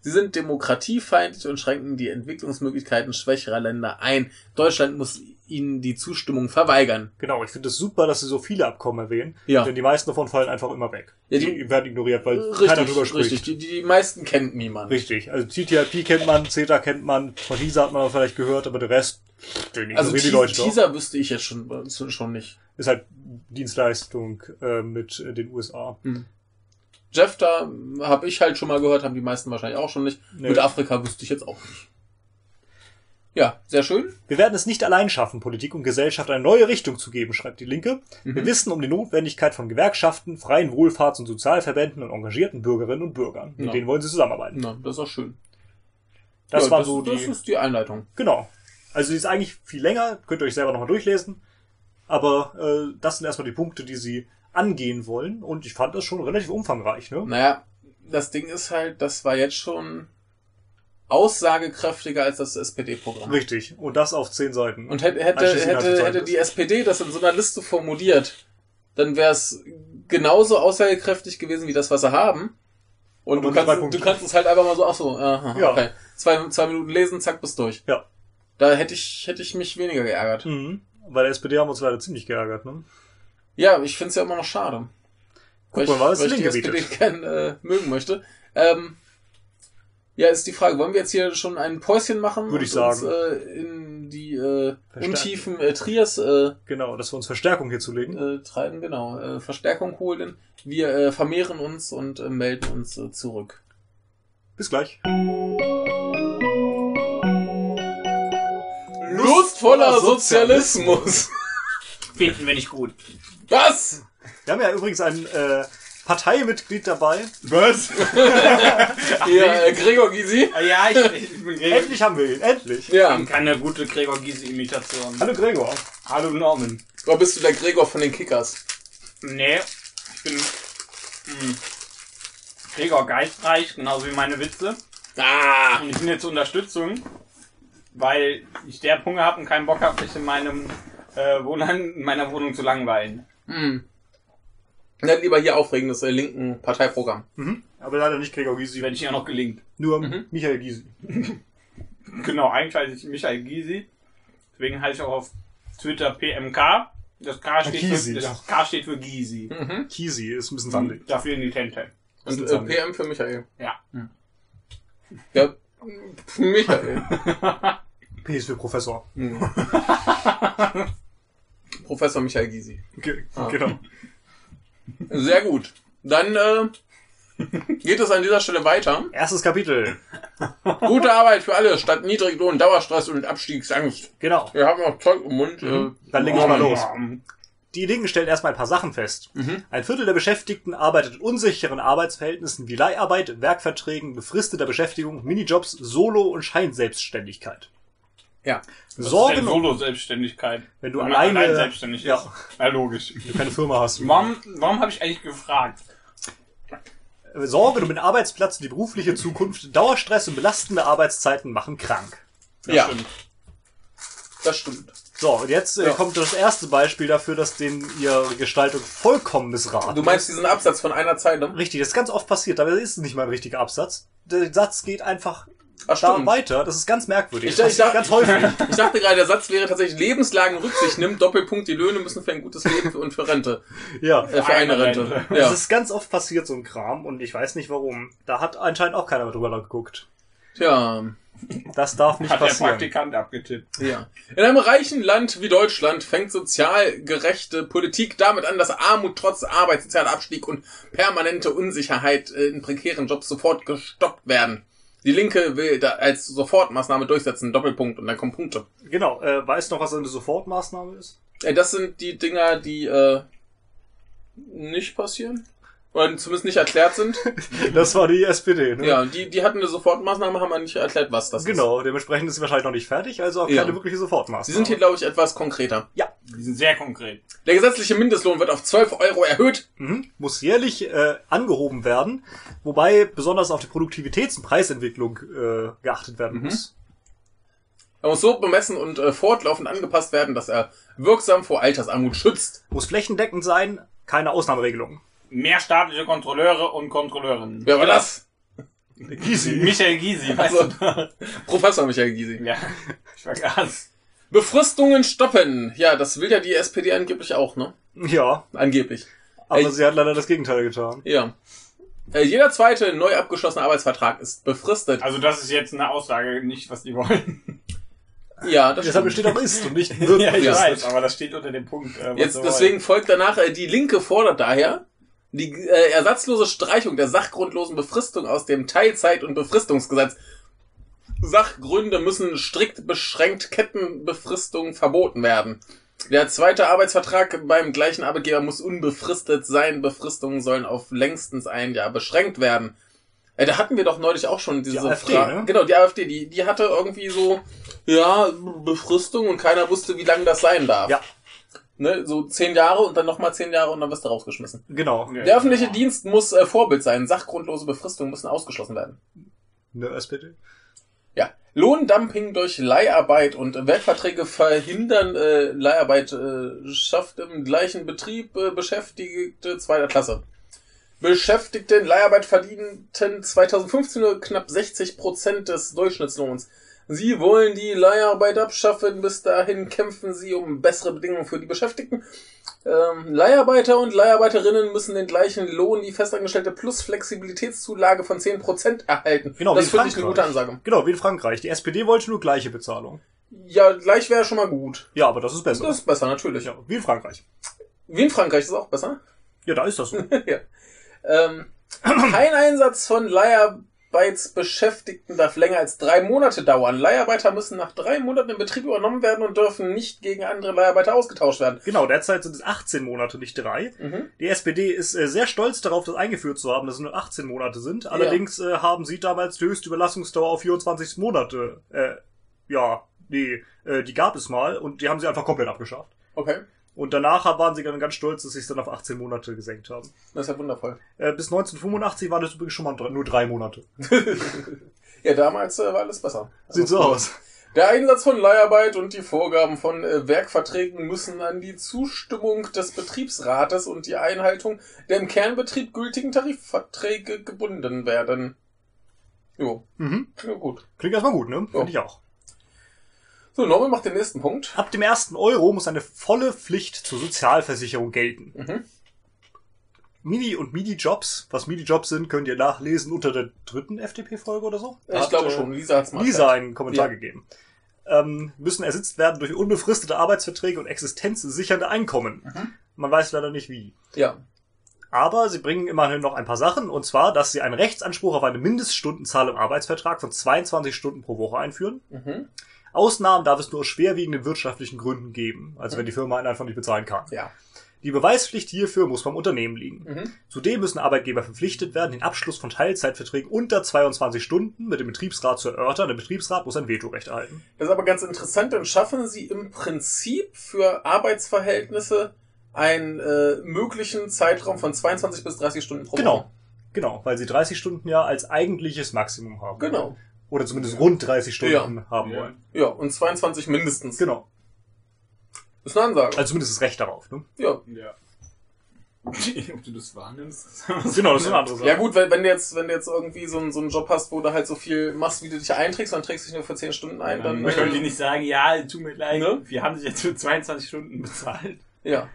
Sie sind demokratiefeindlich und schränken die Entwicklungsmöglichkeiten schwächerer Länder ein. Deutschland muss ihnen die Zustimmung verweigern. Genau, ich finde es super, dass sie so viele Abkommen erwähnen, Ja. denn die meisten davon fallen einfach immer weg. Ja, die, die- werden ignoriert, weil keiner Richtig, drüber spricht. richtig. Die, die meisten kennt niemand. Richtig. Also TTIP kennt man, CETA kennt man, von TISA hat man vielleicht gehört, aber der Rest, den Also die Te- Leute. Teaser wüsste ich jetzt schon, schon nicht. Ist halt Dienstleistung äh, mit äh, den USA. Jeff da habe ich halt schon mal gehört, haben die meisten wahrscheinlich auch schon nicht. Nee. Mit Afrika wüsste ich jetzt auch nicht. Ja, sehr schön. Wir werden es nicht allein schaffen, Politik und Gesellschaft eine neue Richtung zu geben, schreibt die Linke. Mhm. Wir wissen um die Notwendigkeit von Gewerkschaften, freien Wohlfahrts- und Sozialverbänden und engagierten Bürgerinnen und Bürgern. Mit Ja. denen wollen sie zusammenarbeiten. Na, das ist auch schön. Das ja, war das, so das die. ist die Einleitung. Genau. Also die ist eigentlich viel länger, könnt ihr euch selber nochmal durchlesen. Aber äh, das sind erstmal die Punkte, die sie angehen wollen. Und ich fand das schon relativ umfangreich, ne? Naja, das Ding ist halt, das war jetzt schon aussagekräftiger als das SPD-Programm. Richtig. Und das auf zehn Seiten. Und hätte, hätte, hätte, hätte die SPD das in so einer Liste formuliert, dann wäre es genauso aussagekräftig gewesen wie das, was sie haben. Und Aber du kannst, du kannst es halt einfach mal so, ach so, aha, Ja. okay. Zwei, zwei Minuten lesen, zack, bist durch. Ja. Da hätte ich, hätte ich mich weniger geärgert. Mhm. Bei der SPD haben wir uns leider ziemlich geärgert, ne? Ja, ich finde es ja immer noch schade. Guck weil mal, was ich, weil ich die SPD gern äh, mögen möchte. Ähm, ja, ist die Frage, wollen wir jetzt hier schon ein Päuschen machen? Würde ich und uns, sagen. äh, in die äh. Untiefen äh, Trias äh, Genau, dass wir uns Verstärkung hier zulegen. äh, treiben, genau. Äh, Verstärkung holen. Wir äh, vermehren uns und äh, melden uns äh, zurück. Bis gleich. Lustvoller Sozialismus. Finden wir nicht gut. Was? Wir haben ja übrigens ein äh, Parteimitglied dabei. Was? Ja, äh, Gregor Gysi. ja, ich, ich bin Gregor. Endlich haben wir ihn, endlich. Ja. Keine gute Gregor Gysi-Imitation. Hallo Gregor. Hallo Norman. Oder bist du der Gregor von den Kickers? Nee, ich bin mh, Gregor geistreich, genauso wie meine Witze. Ah. Und ich bin jetzt zur Unterstützung, weil ich der Hunger habe und keinen Bock habe, mich in meinem äh, Wohnheim, in meiner Wohnung zu langweilen. Hm. Dann lieber hier aufregendes äh, linken Parteiprogramm. Mhm. Aber leider nicht Gregor Gysi. Wenn ich ja noch gelingt. Nur Mhm. Michael Gysi. Genau, eigentlich heiße ich Michael Gysi. Deswegen heiße ich auch auf Twitter PMK. Das K steht, Gysi, für, ja. das K steht für Gysi. Mhm. Gysi ist ein bisschen sandig. Dafür in die Tente. Und ist äh, PM für Michael. Ja. Ja, Michael. P ist für Professor. Mhm. Professor Michael Gysi. Ge Ah. Genau. Sehr gut. Dann äh, geht es an dieser Stelle weiter. Erstes Kapitel. Gute Arbeit für alle statt Niedriglohn, Dauerstress und Abstiegsangst. Genau. Wir haben noch Zeug im Mund. Äh, Dann leg ich mal los. Die Linken stellen erstmal ein paar Sachen fest. Mhm. Ein Viertel der Beschäftigten arbeitet in unsicheren Arbeitsverhältnissen wie Leiharbeit, Werkverträgen, befristeter Beschäftigung, Minijobs, Solo- und Scheinselbstständigkeit. Ja. Was Sorgen um, Solo-Selbstständigkeit? wenn du Wenn alleine, allein selbstständig ja, ist. Ja, logisch. wenn du keine Firma hast. Warum, warum habe ich eigentlich gefragt? Sorge um den Arbeitsplatz und die berufliche Zukunft, Dauerstress und belastende Arbeitszeiten machen krank. Das Ja. stimmt. Das stimmt. So, und jetzt äh, Ja. kommt das erste Beispiel dafür, dass denen ihre Gestaltung vollkommen missraten Du meinst diesen Absatz von einer Zeile? Richtig, das ist ganz oft passiert, aber das ist nicht mal ein richtiger Absatz. Der Satz geht einfach Ach, da weiter. Das ist ganz merkwürdig. Ich, das ich, dachte, ganz häufig. ich dachte gerade, der Satz wäre tatsächlich Lebenslagen Rücksicht nimmt, Doppelpunkt, die Löhne müssen für ein gutes Leben und für Rente. ja. Äh, für eine Eine Rente. Rente. Das Ja. ist ganz oft passiert, so ein Kram, und ich weiß nicht warum. Da hat anscheinend auch keiner drüber geguckt. Tja. Das darf nicht Hat der passieren. Praktikant abgetippt. Ja. In einem reichen Land wie Deutschland fängt sozial gerechte Politik damit an, dass Armut trotz Arbeit, sozialer Abstieg und permanente Unsicherheit äh, in prekären Jobs sofort gestoppt werden. Die Linke will da als Sofortmaßnahme durchsetzen, Doppelpunkt und dann kommen Punkte. Genau, äh, weißt du noch, was eine Sofortmaßnahme ist? Äh, Das sind die Dinger, die äh, nicht passieren. Oder zumindest nicht erklärt sind. Das war die SPD, ne? Ja, die, die hatten eine Sofortmaßnahme, haben wir nicht erklärt, was das ist. Genau, dementsprechend ist sie wahrscheinlich noch nicht fertig, also auch Ja. keine wirkliche Sofortmaßnahme. Sie sind hier, glaube ich, etwas konkreter. Die sind sehr konkret. Der gesetzliche Mindestlohn wird auf 12 Euro erhöht. Mhm. Muss jährlich äh, angehoben werden, wobei besonders auf die Produktivitäts- und Preisentwicklung äh, geachtet werden Mhm. muss. Er muss so bemessen und äh, fortlaufend angepasst werden, dass er wirksam vor Altersarmut schützt. Muss flächendeckend sein, keine Ausnahmeregelungen. Mehr staatliche Kontrolleure und Kontrolleurinnen. Wer war das? Easy. Michael Gysi, weißt Also- du? Professor Michael Gysi. Ja, ich vergaß. Befristungen stoppen. Ja, das will ja die SPD angeblich auch, ne? Ja, Angeblich. aber Ey. sie hat leider das Gegenteil getan. Ja. Äh, jeder zweite neu abgeschlossene Arbeitsvertrag ist befristet. Also das ist jetzt eine Aussage, nicht was die wollen. Ja, das Deshalb stimmt. steht auch ist und nicht wird. ja, ich weiß, aber das steht unter dem Punkt. Äh, was Jetzt deswegen folgt danach, äh, die Linke fordert daher die äh, ersatzlose Streichung der sachgrundlosen Befristung aus dem Teilzeit- und Befristungsgesetz. Sachgründe müssen strikt beschränkt Kettenbefristung verboten werden. Der zweite Arbeitsvertrag beim gleichen Arbeitgeber muss unbefristet sein. Befristungen sollen auf längstens ein Jahr beschränkt werden. Äh, da hatten wir doch neulich auch schon diese AfD, Frage. ne? Genau, die AfD, die, die hatte irgendwie so, ja, Befristung und keiner wusste, wie lange das sein darf. Ja, Ne, so zehn Jahre und dann nochmal zehn Jahre und dann wirst du rausgeschmissen. genau. Der öffentliche Dienst muss äh, Vorbild sein. Sachgrundlose Befristungen müssen ausgeschlossen werden. Ne, SPD. Ja. Lohndumping durch Leiharbeit und Werkverträge verhindern äh, Leiharbeit äh, schafft im gleichen Betrieb äh, Beschäftigte zweiter Klasse. Beschäftigte in Leiharbeit verdienten 2015 nur knapp 60 Prozent des Durchschnittslohns. Sie wollen die Leiharbeit abschaffen. Bis dahin kämpfen sie um bessere Bedingungen für die Beschäftigten. Ähm, Leiharbeiter und Leiharbeiterinnen müssen den gleichen Lohn wie Festangestellte plus Flexibilitätszulage von 10% erhalten. Genau, das finde ich eine Frankreich. gute Ansage. Genau, wie in Frankreich. Die SPD wollte nur gleiche Bezahlung. Ja, gleich wäre schon mal gut. Ja, aber das ist besser. Das ist besser, natürlich. ja, wie in Frankreich. Wie in Frankreich ist es auch besser. Ja, da ist das so. ja. ähm, kein Einsatz von Leiharbeitsbeschäftigten darf länger als drei Monate dauern. Leiharbeiter müssen nach drei Monaten im Betrieb übernommen werden und dürfen nicht gegen andere Leiharbeiter ausgetauscht werden. Genau, derzeit sind es 18 Monate, nicht drei. Mhm. Die SPD ist äh, sehr stolz darauf, das eingeführt zu haben, dass es nur 18 Monate sind. Allerdings äh, haben sie damals die höchste Überlassungsdauer auf 24 Monate. Äh, ja, nee, äh, die gab es mal und die haben sie einfach komplett abgeschafft. Okay, Und danach waren sie dann ganz stolz, dass sie es dann auf 18 Monate gesenkt haben. das ist ja wundervoll. Äh, bis 1985 waren das übrigens schon mal nur drei Monate. Ja, damals äh, war alles besser. Sieht so aus. Der Einsatz von Leiharbeit und die Vorgaben von äh, Werkverträgen müssen an die Zustimmung des Betriebsrates und die Einhaltung der im Kernbetrieb gültigen Tarifverträge gebunden werden. Jo, Mhm. ja gut. Klingt erstmal gut, ne? Finde ich auch. So, Norman macht den nächsten Punkt. Ab dem ersten Euro muss eine volle Pflicht zur Sozialversicherung gelten. Mhm. Mini- und Midi-Jobs, was Midi-Jobs sind, könnt ihr nachlesen unter der dritten FDP-Folge oder so. Da Ich hat, glaube äh, schon, Lisa hat's mal Lisa einen Kommentar Ja. gegeben. Ähm, müssen ersetzt werden durch unbefristete Arbeitsverträge und existenzsichernde Einkommen. Mhm. Man weiß leider nicht wie. Ja. Aber sie bringen immerhin noch ein paar Sachen, und zwar, dass sie einen Rechtsanspruch auf eine Mindeststundenzahl im Arbeitsvertrag von 22 Stunden pro Woche einführen. Mhm. Ausnahmen darf es nur aus schwerwiegenden wirtschaftlichen Gründen geben, also wenn die Firma einen einfach nicht bezahlen kann. Ja. Die Beweispflicht hierfür muss beim Unternehmen liegen. Mhm. Zudem müssen Arbeitgeber verpflichtet werden, den Abschluss von Teilzeitverträgen unter 22 Stunden mit dem Betriebsrat zu erörtern. Der Betriebsrat muss ein Vetorecht erhalten. Das ist aber ganz interessant, dann schaffen sie im Prinzip für Arbeitsverhältnisse einen äh, möglichen Zeitraum von 22 bis 30 Stunden pro Genau. Woche. Genau, weil sie 30 Stunden ja als eigentliches Maximum haben. Genau. Oder zumindest rund 30 Stunden Ja. haben Ja. wollen. Ja, und 22 mindestens. Genau. Ist eine Ansage. Also zumindest das Recht darauf. Ne? Ja. Ja. Ob du das wahrnimmst? Genau, das ist eine andere Sache. Ja gut, wenn, wenn du jetzt, wenn du jetzt irgendwie so, einen- so einen Job hast, wo du halt so viel machst, wie du dich einträgst, dann trägst du dich nur für 10 Stunden ein, dann. Dann können die Äh, nicht sagen, ja, tut mir leid, Ne? wir haben sich jetzt für 22 Stunden bezahlt. ja.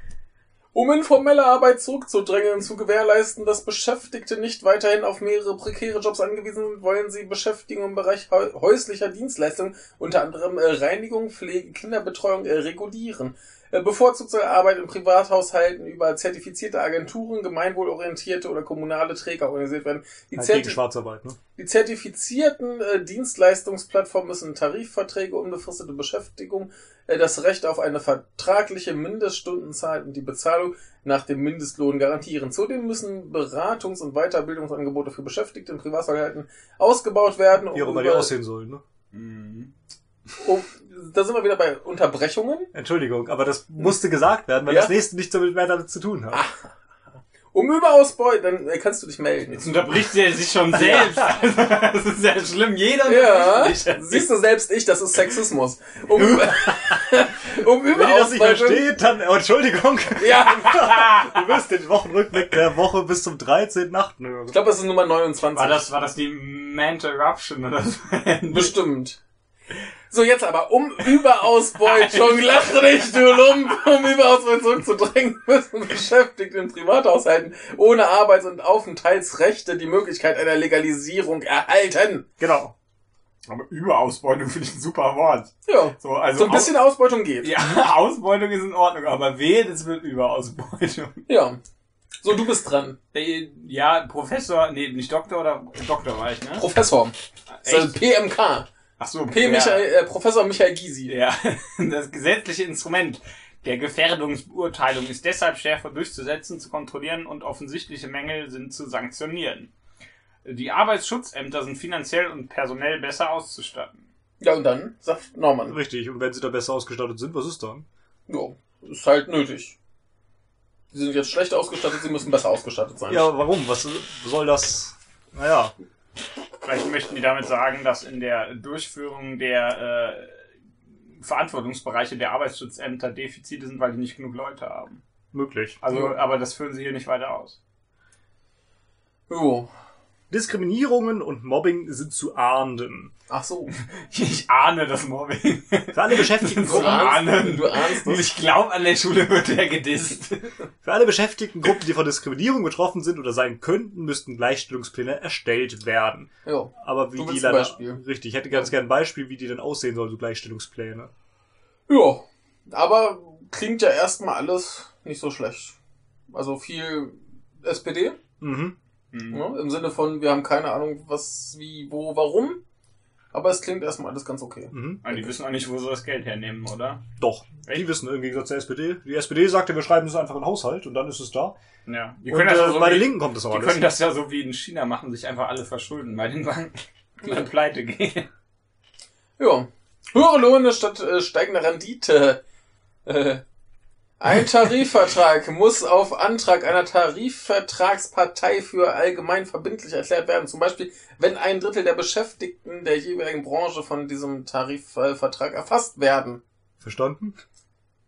Um informelle Arbeit zurückzudrängen und zu gewährleisten, dass Beschäftigte nicht weiterhin auf mehrere prekäre Jobs angewiesen sind, wollen sie Beschäftigung im Bereich häuslicher Dienstleistungen, unter anderem äh, Reinigung, Pflege, Kinderbetreuung, äh, regulieren. Äh, bevorzugte Arbeit in Privathaushalten über zertifizierte Agenturen, gemeinwohlorientierte oder kommunale Träger organisiert werden. Die, Halt Zerti gegen Schwarzarbeit, ne? die zertifizierten äh, Dienstleistungsplattformen müssen Tarifverträge, unbefristete Beschäftigung, äh, das Recht auf eine vertragliche Mindeststundenzahl und die Bezahlung nach dem Mindestlohn garantieren. Zudem müssen Beratungs- und Weiterbildungsangebote für Beschäftigte in Privathaushalten ausgebaut werden. Wie auch immer die aussehen sollen, ne? Mhm. Um, da sind wir wieder bei Unterbrechungen. Entschuldigung, aber das musste gesagt werden, weil Ja? das nächste nichts damit mehr damit zu tun hat. Um Überausbeut, dann äh, kannst du dich melden. Jetzt unterbricht er sich schon selbst. das ist ja schlimm. Jeder Ja, unterbricht sich. siehst du selbst ich, das ist Sexismus. Um, um Wenn ihr das nicht versteht, dann, oh, Entschuldigung, Ja, du wirst den Wochenrückblick der Woche bis zum 13.8. hören. ich glaube, das ist Nummer 29. War das, war das die Manterruption oder so? Bestimmt. So, jetzt aber, um Überausbeutung, lach nicht, du Lump, um Überausbeutung zurückzudrängen, müssen Beschäftigte in Privathaushalten ohne Arbeits- und Aufenthaltsrechte die Möglichkeit einer Legalisierung erhalten. Genau. Aber Überausbeutung finde ich ein super Wort. Ja, So, also so ein bisschen Ausbeutung geht. Aus ja, Ausbeutung ist in Ordnung, aber wehe, das wird Überausbeutung. Ja. So, du bist dran. Äh, Ja, Professor, nee, nicht Doktor oder Doktor war ich, ne? Professor. Echt? PMK. Ach so, P. ja. Michael, äh, Professor Michael Gysi. Ja, das gesetzliche Instrument der Gefährdungsbeurteilung ist deshalb schärfer durchzusetzen, zu kontrollieren und offensichtliche Mängel sind zu sanktionieren. Die Arbeitsschutzämter sind finanziell und personell besser auszustatten. Ja, und dann sagt Norman. Richtig. Und wenn sie da besser ausgestattet sind, was ist dann? Ja, ist halt nötig. Sie sind jetzt schlecht ausgestattet, sie müssen besser ausgestattet sein. Ja, warum? Was soll das? Naja, Vielleicht möchten die damit sagen, dass in der Durchführung der äh, Verantwortungsbereiche der Arbeitsschutzämter Defizite sind, weil die nicht genug Leute haben. möglich. Also, Ja. aber das führen sie hier nicht weiter aus. Jo. Diskriminierungen und Mobbing sind zu ahnden. Ach so. Ich ahne das Mobbing. Für alle beschäftigten Gruppen, ahnst, ahnen. du ahnst Und es. ich glaube, an der Schule wird er gedisst. für alle beschäftigten Gruppen, die von Diskriminierung betroffen sind oder sein könnten, müssten Gleichstellungspläne erstellt werden. Ja. Aber wie die leider, Beispiel? richtig, ich hätte ganz gern ein Beispiel, wie die denn aussehen sollen, so Gleichstellungspläne. Ja. Aber klingt ja erstmal alles nicht so schlecht. Also viel SPD, Mhm. Ja, im Sinne von, wir haben keine Ahnung, was, wie, wo, warum. Aber es klingt erstmal alles ganz okay. Mhm. Aber die wissen auch nicht, wo sie das Geld hernehmen, oder? Doch. Die wissen im Gegensatz zur SPD. Die SPD sagte, wir schreiben es einfach in den Haushalt und dann ist es da. Ja. Die und können, das äh, ja so bei den wie, Linken kommt das auch die alles. können das ja so wie in China machen, sich einfach alle verschulden bei den Banken. Und dann pleite gehen. Ja. Höhere Lohne statt äh, steigender Rendite. Äh, ein Tarifvertrag muss auf Antrag einer Tarifvertragspartei für allgemein verbindlich erklärt werden. Zum Beispiel, wenn ein Drittel der Beschäftigten der jeweiligen Branche von diesem Tarifvertrag erfasst werden. Verstanden?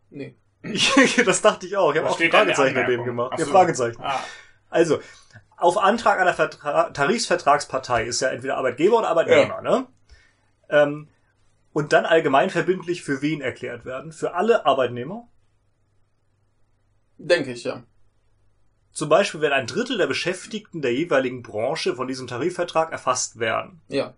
Nee. Ich, das dachte ich auch. Ich habe auch steht da in der Fragezeichen daneben gemacht. Ach Ja. Fragezeichen. Ah, Also, auf Antrag einer Vertra Tarifsvertragspartei ist ja entweder Arbeitgeber oder Arbeitnehmer, ne? Ähm, und dann allgemein verbindlich für wen erklärt werden? Für alle Arbeitnehmer? Denke ich, ja. Zum Beispiel, wenn ein Drittel der Beschäftigten der jeweiligen Branche von diesem Tarifvertrag erfasst werden. Ja.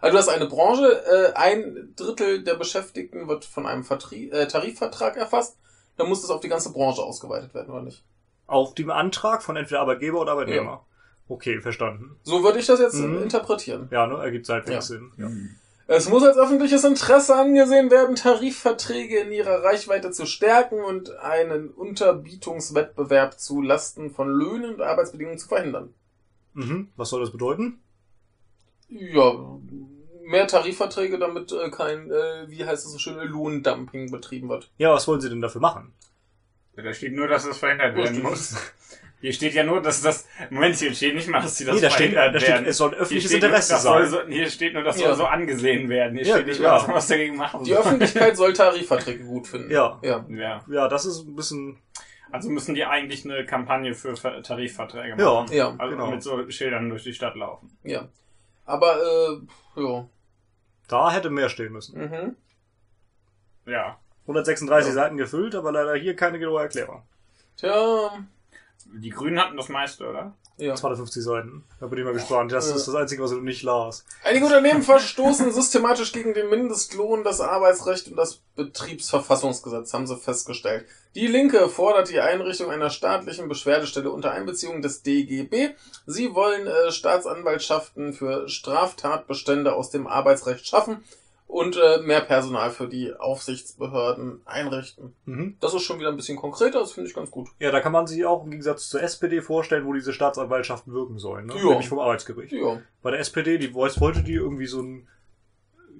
Also du hast eine Branche, äh, ein Drittel der Beschäftigten wird von einem Vertrie äh, Tarifvertrag erfasst. Dann muss das auf die ganze Branche ausgeweitet werden, oder nicht? Auf dem Antrag von entweder Arbeitgeber oder Arbeitnehmer. Okay, verstanden. So würde ich das jetzt Mhm. interpretieren. Ja, ne? Ergibt halbwegs Ja. Sinn. Ja. Es muss als öffentliches Interesse angesehen werden, Tarifverträge in ihrer Reichweite zu stärken und einen Unterbietungswettbewerb zu Lasten von Löhnen und Arbeitsbedingungen zu verhindern. Mhm. Was soll das bedeuten? Ja, mehr Tarifverträge, damit äh, kein, äh, wie heißt es so schön, Lohndumping betrieben wird. Ja, was wollen sie denn dafür machen? da steht nur, dass das verhindert werden muss. Hier steht ja nur, dass das. Moment, hier steht nicht mal, dass sie das nee, da steht, da steht, werden. es soll ein öffentliches nur, Interesse soll sein. So, hier steht nur, das Ja. soll so angesehen werden. Hier Ja, steht nicht, ja. was man was dagegen machen Die soll. Öffentlichkeit soll Tarifverträge gut finden. Ja. Ja. Ja. Ja, das ist ein bisschen. Also müssen die eigentlich eine Kampagne für Ver- Tarifverträge Ja. machen. Ja, Also genau. mit so Schildern durch die Stadt laufen. ja. Aber, äh, ja. Da hätte mehr stehen müssen. Mhm. Ja. 136 Ja. Seiten gefüllt, aber leider hier keine genaue Erklärung. Tja, Die Grünen hatten das meiste, oder? Ja. 250 Seiten. Da bin ich mal gespannt. Das ist das Einzige, was du nicht las. Einige Unternehmen verstoßen systematisch gegen den Mindestlohn, das Arbeitsrecht und das Betriebsverfassungsgesetz, haben sie festgestellt. Die Linke fordert die Einrichtung einer staatlichen Beschwerdestelle unter Einbeziehung des DGB. Sie wollen äh, Staatsanwaltschaften für Straftatbestände aus dem Arbeitsrecht schaffen und äh, mehr Personal für die Aufsichtsbehörden einrichten. Mhm. Das ist schon wieder ein bisschen konkreter, das finde ich ganz gut. Ja, da kann man sich auch im Gegensatz zur SPD vorstellen, wo diese Staatsanwaltschaften wirken sollen. Ne? Nämlich vom Arbeitsgericht. Ja. Bei der SPD, die wollte die irgendwie so ein.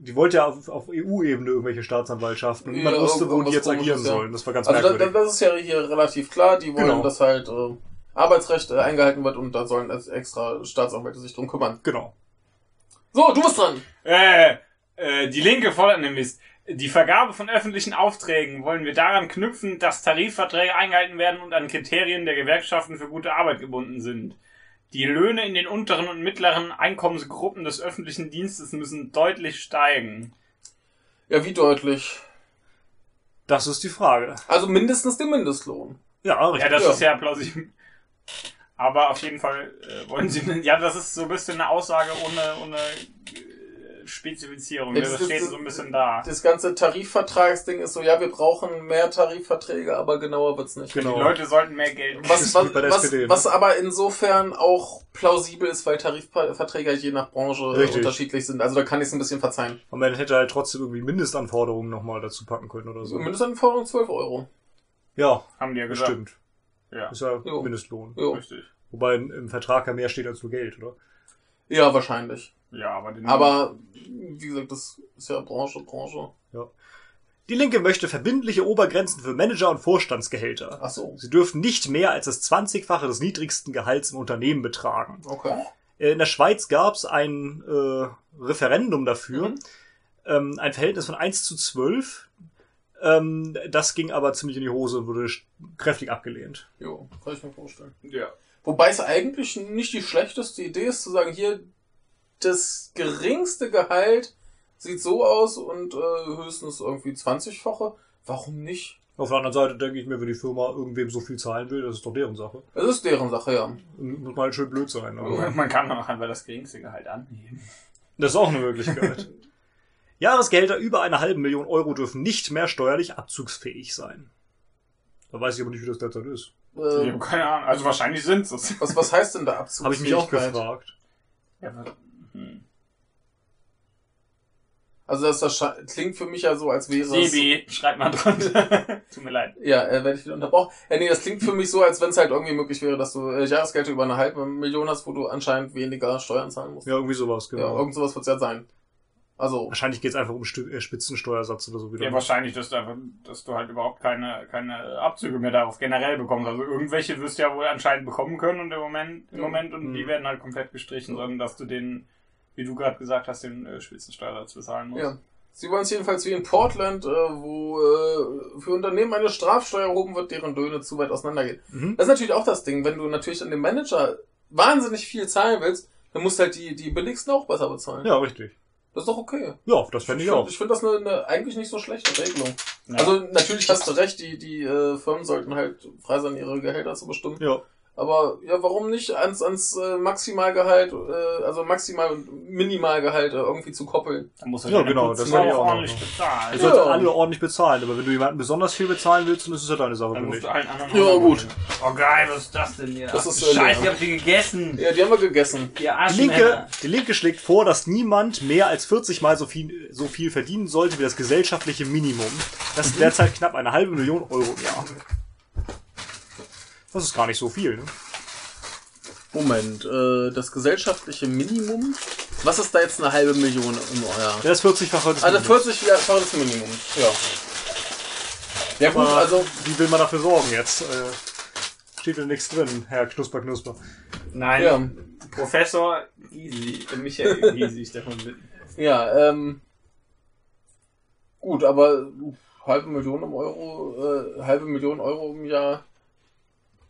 Die wollte ja auf, auf EU-Ebene irgendwelche Staatsanwaltschaften. Und niemand Ja, wusste, wo die jetzt agieren ja. sollen. Das war ganz Also merkwürdig. da, das ist ja hier relativ klar, die wollen, Genau. dass halt äh, Arbeitsrecht äh, eingehalten wird und da sollen als extra Staatsanwälte sich drum kümmern. genau. So, du bist dran. Äh, äh, die Linke fordert nämlich, die Vergabe von öffentlichen Aufträgen wollen wir daran knüpfen, dass Tarifverträge eingehalten werden und an Kriterien der Gewerkschaften für gute Arbeit gebunden sind. Die Löhne in den unteren und mittleren Einkommensgruppen des öffentlichen Dienstes müssen deutlich steigen. Ja, wie deutlich? Das ist die Frage. Also mindestens den Mindestlohn. Ja, Ja, richtig. das Ja. ist ja plausibel. Aber auf jeden Fall äh, wollen sie, ja, das ist so ein bisschen eine Aussage ohne, ohne Spezifizierung. Ja, Das, das ist- steht so ein bisschen da. Das ganze Tarifvertragsding ist so, ja, wir brauchen mehr Tarifverträge, aber genauer wird's nicht. Genau. Die Leute sollten mehr Geld Was, was, wie bei der was, SPD, ne? was aber insofern auch plausibel ist, weil Tarifverträge je nach Branche Richtig. unterschiedlich sind. Also da kann ich es ein bisschen verzeihen. Und man hätte halt trotzdem irgendwie Mindestanforderungen nochmal dazu packen können oder so. Mindestanforderung 12 Euro. Ja, haben die ja gesagt. bestimmt. Ja, Ist ja Jo. Mindestlohn. Jo. richtig. Wobei im im Vertrag ja mehr steht als nur Geld, oder? Ja, wahrscheinlich. Ja, aber den Aber, wie gesagt, das ist ja Branche, Branche. Die Linke möchte verbindliche Obergrenzen für Manager- und Vorstandsgehälter. Ach so. Sie dürfen nicht mehr als das 20-fache des niedrigsten Gehalts im Unternehmen betragen. Okay. Äh, In der Schweiz gab es ein äh, Referendum dafür, Mhm. ähm, ein Verhältnis von 1 zu 12. Ähm, das ging aber ziemlich in die Hose und wurde kräftig abgelehnt. Jo, kann ich mir vorstellen. Ja. Wobei es eigentlich nicht die schlechteste Idee ist, zu sagen, hier, das geringste Gehalt sieht so aus und äh, höchstens irgendwie 20-fache. Warum nicht? Auf der anderen Seite denke ich mir, wenn die Firma irgendwem so viel zahlen will, das ist doch deren Sache. Das ist deren Sache, ja. Muss mal halt schön blöd sein. Aber Man kann auch einfach das geringste Gehalt annehmen. Das ist auch eine Möglichkeit. Jahresgehälter über eine halbe Million Euro dürfen nicht mehr steuerlich abzugsfähig sein. Da weiß ich aber nicht, wie das derzeit ist. Ich Äh, habe keine Ahnung. Also wahrscheinlich sind es. was, was heißt denn da Abzug? Habe ich mich auch gefragt. Ja, hm. Also das, das klingt für mich ja so, als wäre es... Sebi, schreib mal drunter. Tut mir leid. Ja, äh, werde ich wieder unterbrochen. Ja, nee, das klingt für mich so, als wenn es halt irgendwie möglich wäre, dass du äh, Jahresgelder über eine halbe Million hast, wo du anscheinend weniger Steuern zahlen musst. Ja, irgendwie sowas, Ja, genau. irgend sowas wird es ja sein. Also, Wahrscheinlich geht es einfach um äh, Spitzensteuersatz oder so wieder. Ja, wahrscheinlich, dass du, einfach, dass du halt überhaupt keine, keine Abzüge mehr darauf generell bekommst. Also irgendwelche wirst du ja wohl anscheinend bekommen können und im Moment, im Ja. Moment und Mhm. die werden halt komplett gestrichen, sondern dass du den, wie du gerade gesagt hast, den äh, Spitzensteuersatz bezahlen musst. ja. Sie wollen es jedenfalls wie in Portland, äh, wo äh, für Unternehmen eine Strafsteuer erhoben wird, deren Löhne zu weit auseinandergehen. Mhm. Das ist natürlich auch das Ding, wenn du natürlich an den Manager wahnsinnig viel zahlen willst, dann musst du halt die, die billigsten auch besser bezahlen. Ja, richtig. Das ist doch okay. Ja, das fände ich find- auch. Ich finde das eine, eine eigentlich nicht so schlechte Regelung. Ja. Also natürlich hast du recht, die, die äh, Firmen sollten halt frei sein, ihre Gehälter zu bestimmen. Ja. Aber ja, warum nicht ans, ans äh, Maximalgehalt, äh, also Maximal- und Minimalgehalt äh, irgendwie zu koppeln? Da muss Ja, genau, das fand ich auch noch. ordentlich bezahlen. Ihr Ja. solltet alle ordentlich bezahlen, aber wenn du jemanden besonders viel bezahlen willst, dann ist es ja deine Sache, Dann musst du allen anderen Ja, auch gut. Oh geil, was ist das denn hier? Das ist, äh, Scheiße, leer. ich hab die gegessen. Ja, die haben wir gegessen. Die Die. Linke, die Linke schlägt vor, dass niemand mehr als 40 Mal so viel, so viel verdienen sollte wie das gesellschaftliche Minimum. Das ist derzeit knapp eine halbe Million Euro im Jahr. Das ist gar nicht so viel. Ne? Moment, äh, das gesellschaftliche Minimum? Was ist da jetzt eine halbe Million im Jahr? Das ist 40-fache des Also Minimums. 40 Jahre des Minimums, ja. Ja gut, Aber also wie will man dafür sorgen jetzt? Äh, steht da nichts drin, Herr Knusper Knusper. Nein, Ja. Professor Gysi, äh, Michael Gysi ist davon mit. Ja, ähm. Gut, aber halbe Million im Euro, äh, halbe Million Euro im Jahr,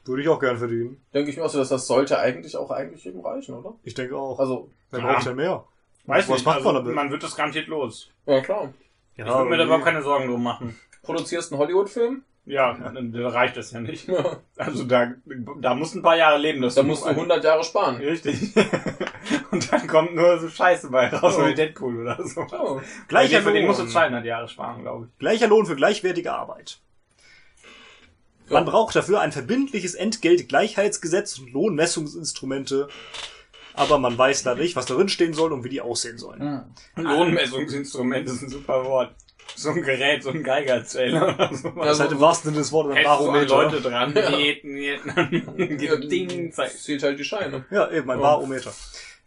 Würde ich auch gern verdienen. denke ich mir auch so, dass das sollte eigentlich auch eigentlich eben reichen, oder? Ich denke auch. Also, Wer Ja. braucht denn mehr? Weiß Was nicht, macht also, man damit? man wird das garantiert los. ja klar. Ja, ich würde mir da überhaupt keine Sorgen drum machen. Produzierst einen Hollywood-Film, Ja, dann dann reicht das ja nicht. Ja. Also da, da musst du ein paar Jahre leben. Dass Da musst du 100 Jahre sparen. Richtig. Und dann kommt nur so Scheiße bei raus, Oh. wie Deadpool oder so. Oh. Gleicher Für den musst du Lohn. 200 Jahre sparen, glaube ich. Gleicher Lohn für gleichwertige Arbeit. Man braucht dafür ein verbindliches Entgeltgleichheitsgesetz und Lohnmessungsinstrumente, aber man weiß da nicht, was darin stehen soll und wie die aussehen sollen. Lohnmessungsinstrument ist ein super Wort. So ein Gerät, so ein Geigerzähler oder so. Das ist halt im wahrsten Sinne des Wortes ein Barometer. Leute dran, Ja. jeden, jeden, Ja, Ding. Zählt halt die Scheine. Ja, eben ein Oh. Barometer.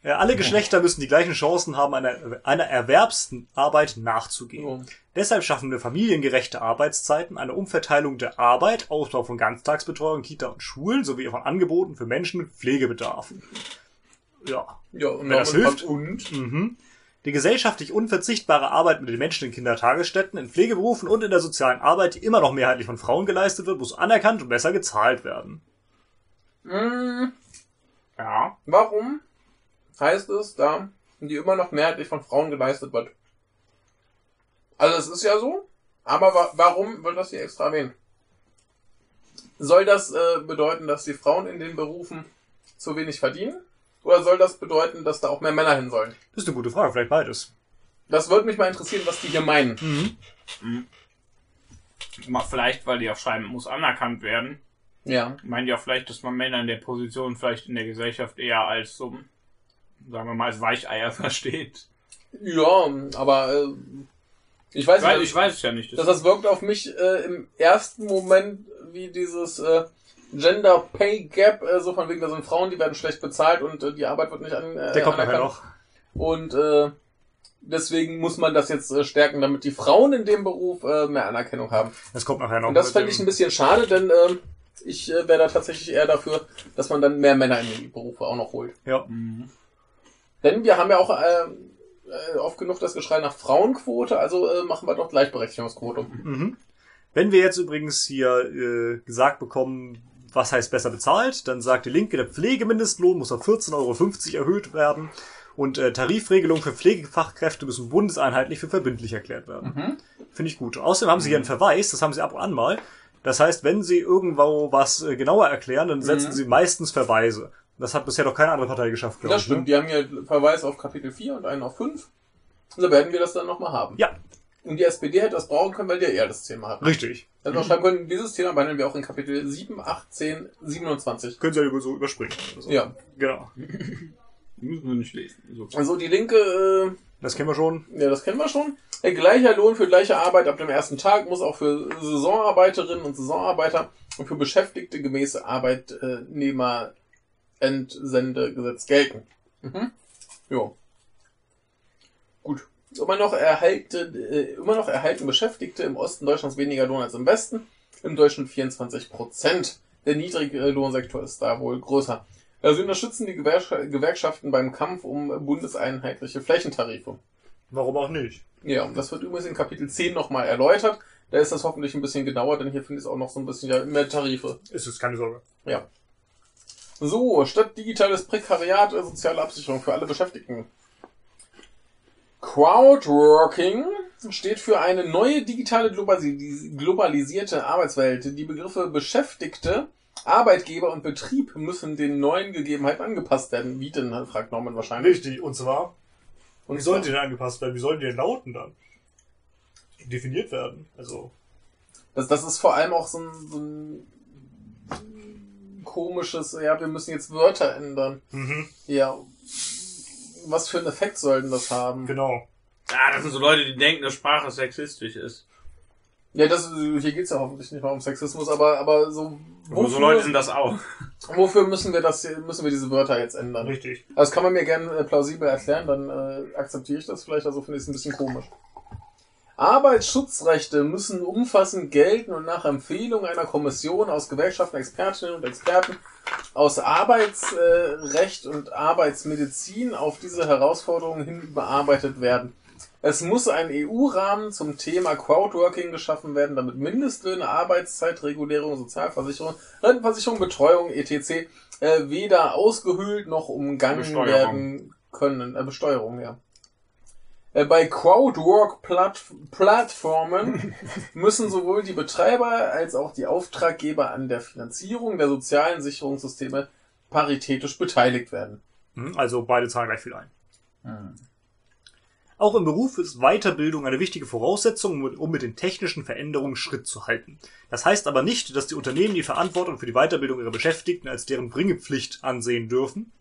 Ja, alle Geschlechter müssen die gleichen Chancen haben, einer, einer Erwerbsarbeit nachzugehen. Oh. Deshalb schaffen wir familiengerechte Arbeitszeiten, eine Umverteilung der Arbeit, Ausbau von Ganztagsbetreuung, Kita und Schulen sowie von Angeboten für Menschen mit Pflegebedarf. Ja. Ja, und Wenn das hilft. Und? Mhm. Die gesellschaftlich unverzichtbare Arbeit mit den Menschen in Kindertagesstätten, in Pflegeberufen und in der sozialen Arbeit, die immer noch mehrheitlich von Frauen geleistet wird, muss anerkannt und besser gezahlt werden. Mm, Ja. warum heißt es da, die immer noch mehrheitlich von Frauen geleistet wird? Also es ist ja so, aber wa warum wird das hier extra erwähnt? Soll das äh, bedeuten, dass die Frauen in den Berufen zu wenig verdienen? Oder soll das bedeuten, dass da auch mehr Männer hin sollen? Das ist eine gute Frage, vielleicht beides. Das würde mich mal interessieren, was die hier meinen. Mal Vielleicht, weil die auch schreiben, muss anerkannt werden. Ja. Meinen die auch vielleicht, dass man Männer in der Position vielleicht in der Gesellschaft eher als so, sagen wir mal, als Weicheier versteht. Ja, aber äh, ich weiß Weil nicht. ich weiß es ja nicht. Das, das wirkt auf mich äh, im ersten Moment wie dieses äh, Gender Pay Gap, äh, so von wegen, da sind Frauen, die werden schlecht bezahlt und äh, die Arbeit wird nicht an, äh, Der kommt nachher anerkannt. noch. Und äh, deswegen muss man das jetzt äh, stärken, damit die Frauen in dem Beruf äh, mehr Anerkennung haben. Das kommt nachher noch. Und das fände ich ein bisschen schade, denn ähm, ich äh, wäre da tatsächlich eher dafür, dass man dann mehr Männer in die Berufe auch noch holt. Ja. Mhm. Denn wir haben ja auch äh, äh, oft genug das Geschrei nach Frauenquote, also äh, machen wir doch Gleichberechtigungsquote. Mhm. Wenn wir jetzt übrigens hier äh, gesagt bekommen, was heißt besser bezahlt, dann sagt die Linke, der Pflegemindestlohn muss auf 14,50 Euro erhöht werden und äh, Tarifregelungen für Pflegefachkräfte müssen bundeseinheitlich für verbindlich erklärt werden. Finde ich gut. Außerdem haben sie hier einen Verweis, das haben sie ab und an mal. Das heißt, wenn sie irgendwo was äh, genauer erklären, dann setzen Mhm. sie meistens Verweise. Das hat bisher doch keine andere Partei geschafft, glaube Das ich. ne? stimmt, die haben hier Verweis auf Kapitel 4 und einen auf 5. So werden wir das dann nochmal haben. Ja, Und die SPD hätte das brauchen können, weil die ja eher das Thema hatten. richtig. Hätten wir schreiben können, dieses Thema behandeln wir auch in Kapitel 7, 8, 10, 27. Können sie ja so überspringen. Also, Ja. Genau. Müssen wir nicht lesen. So. Also die Linke, Das kennen wir schon. äh, ja, das kennen wir schon. Äh, Gleicher Lohn für gleiche Arbeit ab dem ersten Tag muss auch für Saisonarbeiterinnen und Saisonarbeiter und für Beschäftigte gemäße Arbeitnehmerentsendegesetz gelten. Mhm. Jo. Gut. Immer noch, erhalten, äh, immer noch erhalten Beschäftigte im Osten Deutschlands weniger Lohn als im Westen. Im Durchschnitt 24 Prozent. Der Niedriglohnsektor ist da wohl größer. Also unterstützen die Gewerks- Gewerkschaften beim Kampf um bundeseinheitliche Flächentarife. Warum auch nicht? Ja, und das wird übrigens in Kapitel 10 nochmal erläutert. Da ist das hoffentlich ein bisschen genauer, denn hier finde ich es auch noch so ein bisschen ja, mehr Tarife. Ist es keine Sorge. Ja. So, statt digitales Prekariat, soziale Absicherung für alle Beschäftigten. Crowdworking steht für eine neue digitale globalis- globalisierte Arbeitswelt. Die Begriffe Beschäftigte, Arbeitgeber und Betrieb müssen den neuen Gegebenheiten angepasst werden. Wie denn, fragt Norman wahrscheinlich. Richtig, und zwar, Und wie sollen die denn angepasst werden? Wie sollen die denn lauten dann? Definiert werden. Also, Das, das ist vor allem auch so ein, so ein komisches, ja, wir müssen jetzt Wörter ändern. mhm, Ja, was für einen Effekt soll denn das haben? genau. Ah, das sind so Leute, die denken, dass Sprache sexistisch ist. Ja, das, hier geht's ja hoffentlich nicht mal um Sexismus, aber, aber so, Aber so Leute sind das auch. wofür müssen wir das, müssen wir diese Wörter jetzt ändern? Richtig. Also das kann man mir gerne äh, plausibel erklären, dann äh, akzeptiere ich das vielleicht, also finde ich es ein bisschen komisch. Arbeitsschutzrechte müssen umfassend gelten und nach Empfehlung einer Kommission aus Gewerkschaften, Expertinnen und Experten aus Arbeitsrecht und Arbeitsmedizin auf diese Herausforderungen hin überarbeitet werden. Es muss ein EU-Rahmen zum Thema Crowdworking geschaffen werden, damit Mindestlöhne, Arbeitszeitregulierung, Sozialversicherung, Rentenversicherung, Betreuung, etc. Äh, weder ausgehöhlt noch umgangen werden können. Äh, Besteuerung, ja. Äh, Bei Crowdwork-Plattformen müssen sowohl die Betreiber als auch die Auftraggeber an der Finanzierung der sozialen Sicherungssysteme paritätisch beteiligt werden. Hm, Also beide zahlen gleich viel ein. Auch im Beruf ist Weiterbildung eine wichtige Voraussetzung, um- um mit den technischen Veränderungen Schritt zu halten. Das heißt aber nicht, dass die Unternehmen die Verantwortung für die Weiterbildung ihrer Beschäftigten als deren Bringepflicht ansehen dürfen,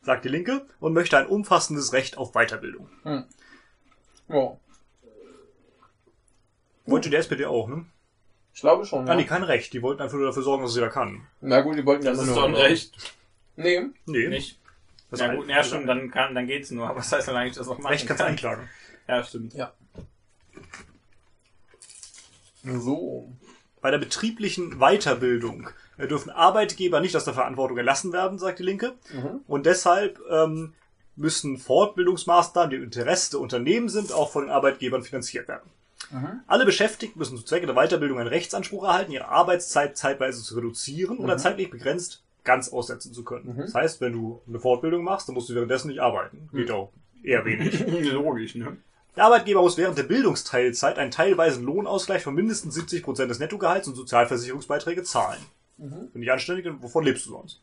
sagt die Linke, und möchte ein umfassendes Recht auf Weiterbildung. Ja, Wollte die SPD auch, ne? ich glaube schon. Ah, Ja. nee, kein Recht. Die wollten einfach nur dafür sorgen, dass es jeder kann. Na gut, die wollten ja Das nur- ist doch ein Recht. Nee, Nee. Nicht. Das ja ein- gut, ja stimmt, dann, kann, dann geht's nur. Aber was heißt dann eigentlich, dass auch machen Recht kannst du kann? einklagen. Ja, stimmt. so. Bei der betrieblichen Weiterbildung äh, dürfen Arbeitgeber nicht aus der Verantwortung erlassen werden, sagt die Linke. Mhm. Und deshalb ähm, müssen Fortbildungsmaßnahmen, die im Interesse der Unternehmen sind, auch von den Arbeitgebern finanziert werden. Mhm. Alle Beschäftigten müssen zu Zwecke der Weiterbildung einen Rechtsanspruch erhalten, ihre Arbeitszeit zeitweise zu reduzieren oder zeitlich begrenzt ganz aussetzen zu können. Mhm. Das heißt, wenn du eine Fortbildung machst, dann musst du währenddessen nicht arbeiten. Geht auch eher wenig. Logisch, ne? Der Arbeitgeber muss während der Bildungsteilzeit einen teilweisen Lohnausgleich von mindestens 70% des Nettogehalts und Sozialversicherungsbeiträge zahlen. Mhm. Wenn nicht anständig, wovon lebst du sonst?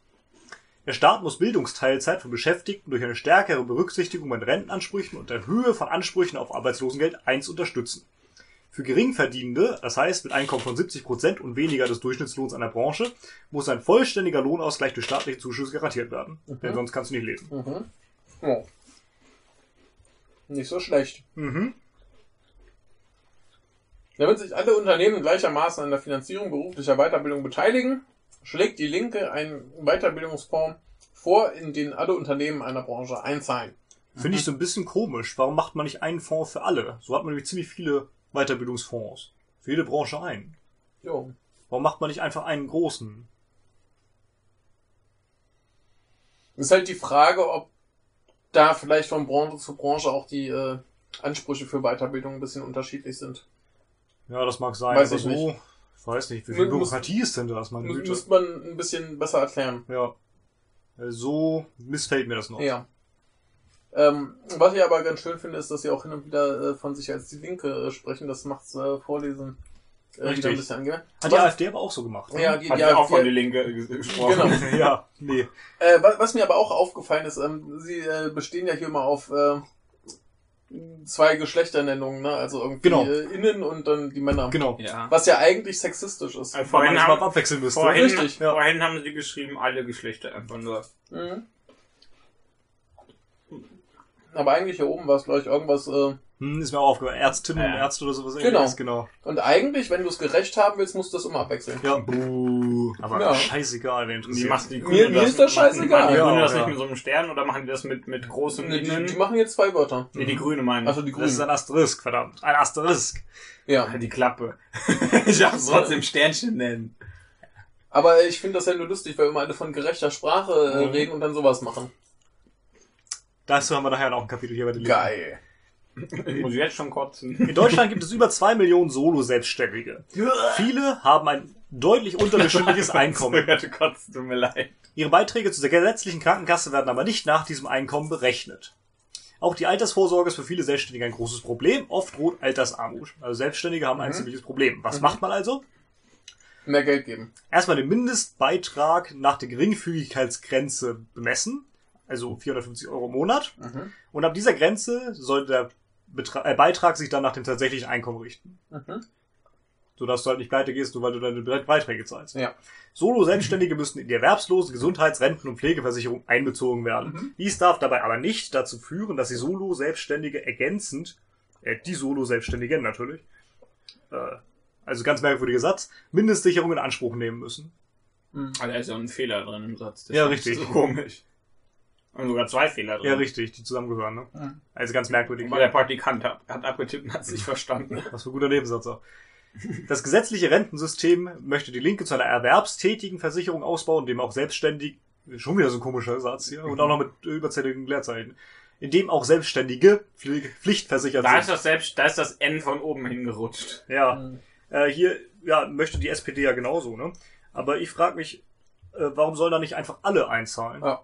Der Staat muss Bildungsteilzeit von Beschäftigten durch eine stärkere Berücksichtigung bei Rentenansprüchen und der Höhe von Ansprüchen auf Arbeitslosengeld 1 unterstützen. Für Geringverdienende, das heißt mit Einkommen von 70% und weniger des Durchschnittslohns einer Branche, muss ein vollständiger Lohnausgleich durch staatliche Zuschüsse garantiert werden. Denn sonst kannst du nicht leben. Mhm. Ja. Nicht so schlecht. Mhm. Damit sich alle Unternehmen gleichermaßen an der Finanzierung beruflicher Weiterbildung beteiligen, schlägt die Linke einen Weiterbildungsfonds vor, in den alle Unternehmen einer Branche einzahlen. Finde ich so ein bisschen komisch. Warum macht man nicht einen Fonds für alle? So hat man nämlich ziemlich viele Weiterbildungsfonds. Für jede Branche einen. Jo. Warum macht man nicht einfach einen großen? Ist halt die Frage, ob da vielleicht von Branche zu Branche auch die äh, Ansprüche für Weiterbildung ein bisschen unterschiedlich sind. Ja, das mag sein. Weiß ich so, nicht. Ich weiß nicht, wie viel Muss- Bürokratie ist denn das, meine Mü Güte? müsste man ein bisschen besser erklären. Ja. So missfällt mir das noch. Ja. Ähm, was ich aber ganz schön finde, ist, dass sie auch hin und wieder äh, von sich als die Linke äh, sprechen. Das macht's äh, Vorlesen äh, Richtig. wieder ein bisschen angenehm. Hat die Was- AfD aber auch so gemacht. ne? Ja, die, Hat die ja auch von die Linke ges- gesprochen. Genau. ja, nee. Äh, was, was mir aber auch aufgefallen ist, ähm, sie äh, bestehen ja hier immer auf äh, zwei Geschlechternennungen, ne? Also irgendwie Genau. äh, innen und dann die Männer. Genau. Ja. Was ja eigentlich sexistisch ist. Also Weil man vorhin, das mal haben, abwechseln müsste. vorhin, Richtig, ja. vorhin haben sie geschrieben, alle Geschlechter einfach nur. Mhm. Aber eigentlich hier oben war es, glaube ich, irgendwas. Äh, Hm, ist mir auch aufgefallen. Ärztinnen und Ja. Ärzte oder sowas. Genau. ähnliches, genau. und eigentlich, wenn du es gerecht haben willst, musst du das immer abwechseln. Ja, buh. Aber Ja. scheißegal, wen Die interessiert. machen die Mir- mir ist das scheißegal. Machen die Ja, Grüne das ja. nicht mit so einem Stern oder machen die das mit, mit großem Ne, die, die machen jetzt zwei Wörter. nee, die Grüne meinen. Also die Das ist Grünen. ein Asterisk, verdammt. Ein Asterisk. Ja. die Klappe. ich darf es trotzdem Sternchen nennen. Aber ich finde das ja nur lustig, weil immer alle von gerechter Sprache äh, Mhm. reden und dann sowas machen. Dazu haben wir nachher noch ein Kapitel hier bei den. Geil. Ich muss jetzt schon kotzen. In Deutschland gibt es über zwei Millionen Solo-Selbstständige. Viele haben ein deutlich unterdurchschnittliches Einkommen. Kotzen, tut mir leid. Ihre Beiträge zu der gesetzlichen Krankenkasse werden aber nicht nach diesem Einkommen berechnet. Auch die Altersvorsorge ist für viele Selbstständige ein großes Problem. Oft droht Altersarmut. Also Selbstständige haben ein Mhm. ziemliches Problem. Was Mhm. macht man also? Mehr Geld geben. Erstmal den Mindestbeitrag nach der Geringfügigkeitsgrenze bemessen. Also 450 Euro im Monat. Mhm. Und ab dieser Grenze soll der Betra äh, Beitrag sich dann nach dem tatsächlichen Einkommen richten. Mhm. Sodass du halt nicht pleite gehst, nur weil du deine Be- Beiträge zahlst. Ja. Solo-Selbstständige müssen in die erwerbslose Gesundheits-, Renten- und Pflegeversicherung einbezogen werden. Mhm. Dies darf dabei aber nicht dazu führen, dass die Solo-Selbstständige ergänzend, äh, die Solo-Selbstständigen natürlich, äh, also ganz merkwürdiger Satz, Mindestsicherung in Anspruch nehmen müssen. Mhm. Ah, da ist ja ein Fehler drin im Satz. Das Ja, richtig. So komisch. Und sogar zwei Fehler drin. Ja, richtig, die zusammengehören, ne? Mhm. Also ganz merkwürdig. Weil der Praktikant hat, hat abgetippt und hat es nicht verstanden. Was für ein guter Nebensatz auch. Das gesetzliche Rentensystem möchte die Linke zu einer erwerbstätigen Versicherung ausbauen, dem auch selbstständig, schon wieder so ein komischer Satz hier, und auch noch mit äh, überzähligen Leerzeichen, in dem auch Selbstständige pflichtversichert Da ist sind. das selbst, da ist das N von oben hingerutscht. Ja, Mhm. äh, hier ja, möchte die SPD ja genauso, ne? Aber ich frage mich, äh, warum sollen da nicht einfach alle einzahlen? Ja.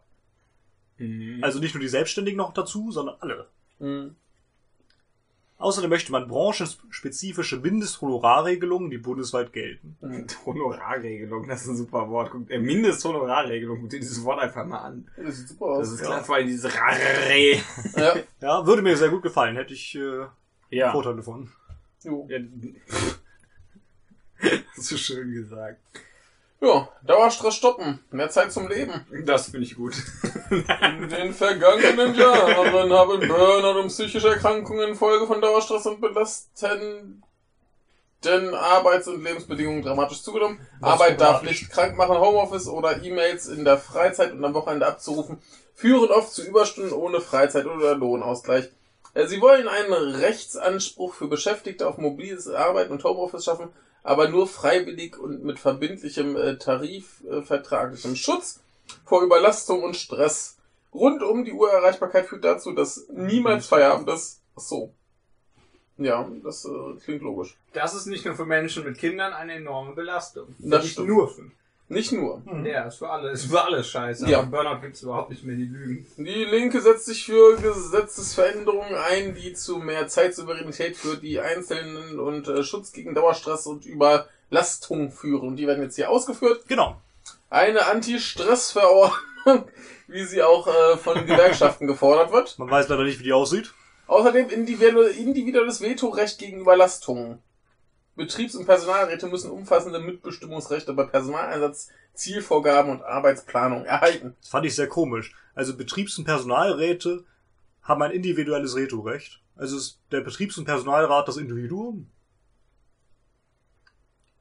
Mhm. Also nicht nur die Selbstständigen noch dazu, sondern alle. Mhm. Außerdem möchte man branchenspezifische Mindesthonorarregelungen, die bundesweit gelten. Honorarregelung, das ist ein super Wort. Guckt, äh, Mindesthonorarregelung, guckt dir dieses Wort einfach mal an. Das sieht super aus. Das ist klar, vor allem dieses Rarre. ja. Ja, würde mir sehr gut gefallen, hätte ich äh, Ja. Vorteile von. Jo. ja. so schön gesagt. Ja, Dauerstress stoppen. Mehr Zeit zum Leben. Das finde ich gut. In den vergangenen Jahren haben Burnout und psychische Erkrankungen infolge von Dauerstress und belastenden Arbeits- und Lebensbedingungen dramatisch zugenommen. Was Arbeit darf dramatisch? nicht krank machen, Homeoffice oder E-Mails in der Freizeit und am Wochenende abzurufen, führen oft zu Überstunden ohne Freizeit oder Lohnausgleich. Äh, Sie wollen einen Rechtsanspruch für Beschäftigte auf mobiles Arbeiten und Homeoffice schaffen, aber nur freiwillig und mit verbindlichem äh, tarifvertraglichem Schutz vor Überlastung und Stress. Rund um die Uhr Erreichbarkeit führt dazu, dass niemals Feierabend ist. Ach so. Ja, das äh, klingt logisch. Das ist nicht nur für Menschen mit Kindern eine enorme Belastung. Das nicht stimmt. nur für. Nicht nur. Ja, ist für alle, ist für alle scheiße. Ja. Aber Burnout gibt's überhaupt nicht mehr, die Lügen. Die Linke setzt sich für Gesetzesveränderungen ein, die zu mehr Zeitsouveränität für die Einzelnen und äh, Schutz gegen Dauerstress und Überlastung führen. Die werden jetzt hier ausgeführt. Genau. Eine Anti-Stress-Verordnung, wie sie auch äh, von Gewerkschaften gefordert wird. Man weiß leider nicht, wie die aussieht. Außerdem individu- individuelles Vetorecht gegen Überlastungen. Betriebs- und Personalräte müssen umfassende Mitbestimmungsrechte bei Personaleinsatz, Zielvorgaben und Arbeitsplanung erhalten. Das fand ich sehr komisch. Also Betriebs- und Personalräte haben ein individuelles Vetorecht. Also ist der Betriebs- und Personalrat das Individuum?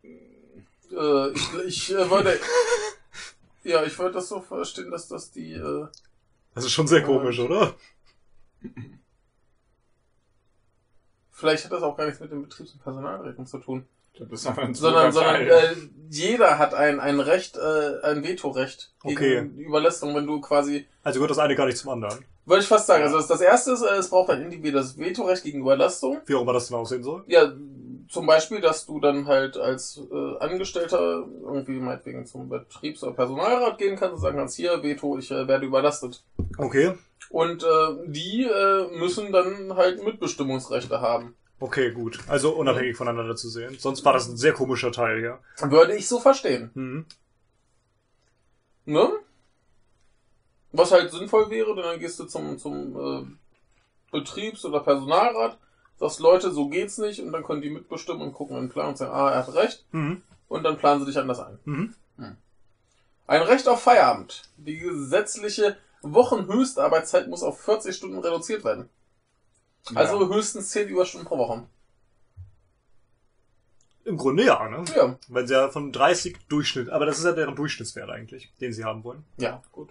Äh, ich ich äh, würde. ja, ich würde das so verstehen, dass das die. Äh, Das ist schon sehr komisch, oder? vielleicht hat das auch gar nichts mit den Betriebs- und Personalräten zu tun. Sondern, sondern äh, jeder hat ein, ein Recht, äh, ein Vetorecht gegen Okay. Überlastung, wenn du quasi. Also gehört das eine gar nicht zum anderen. Würde ich fast sagen. Also das, das erste ist, äh, es braucht ein individuelles Vetorecht gegen Überlastung. Wie auch immer das denn aussehen soll. Ja, zum Beispiel, dass du dann halt als äh, Angestellter irgendwie meinetwegen zum Betriebs- oder Personalrat gehen kannst und sagen kannst, hier, Veto, ich äh, werde überlastet. Okay. Und äh, die äh, müssen dann halt Mitbestimmungsrechte haben. Okay, gut. Also unabhängig voneinander zu sehen. Sonst war das ein sehr komischer Teil, ja. Würde ich so verstehen. Mhm. Ne? Was halt sinnvoll wäre, denn dann gehst du zum, zum äh, Betriebs- oder Personalrat, sagst, Leute, so geht's nicht, und dann können die mitbestimmen und gucken in den Plan und sagen, ah, er hat recht, Mhm. und dann planen sie dich anders ein. Mhm. Ein Recht auf Feierabend. Die gesetzliche Wochenhöchstarbeitszeit muss auf 40 Stunden reduziert werden. Also ja. höchstens 10 Überstunden pro Woche. Im Grunde ja, ne? Ja. Weil sie ja von 30 Durchschnitt, aber das ist ja deren Durchschnittswert eigentlich, den sie haben wollen. Ja, gut.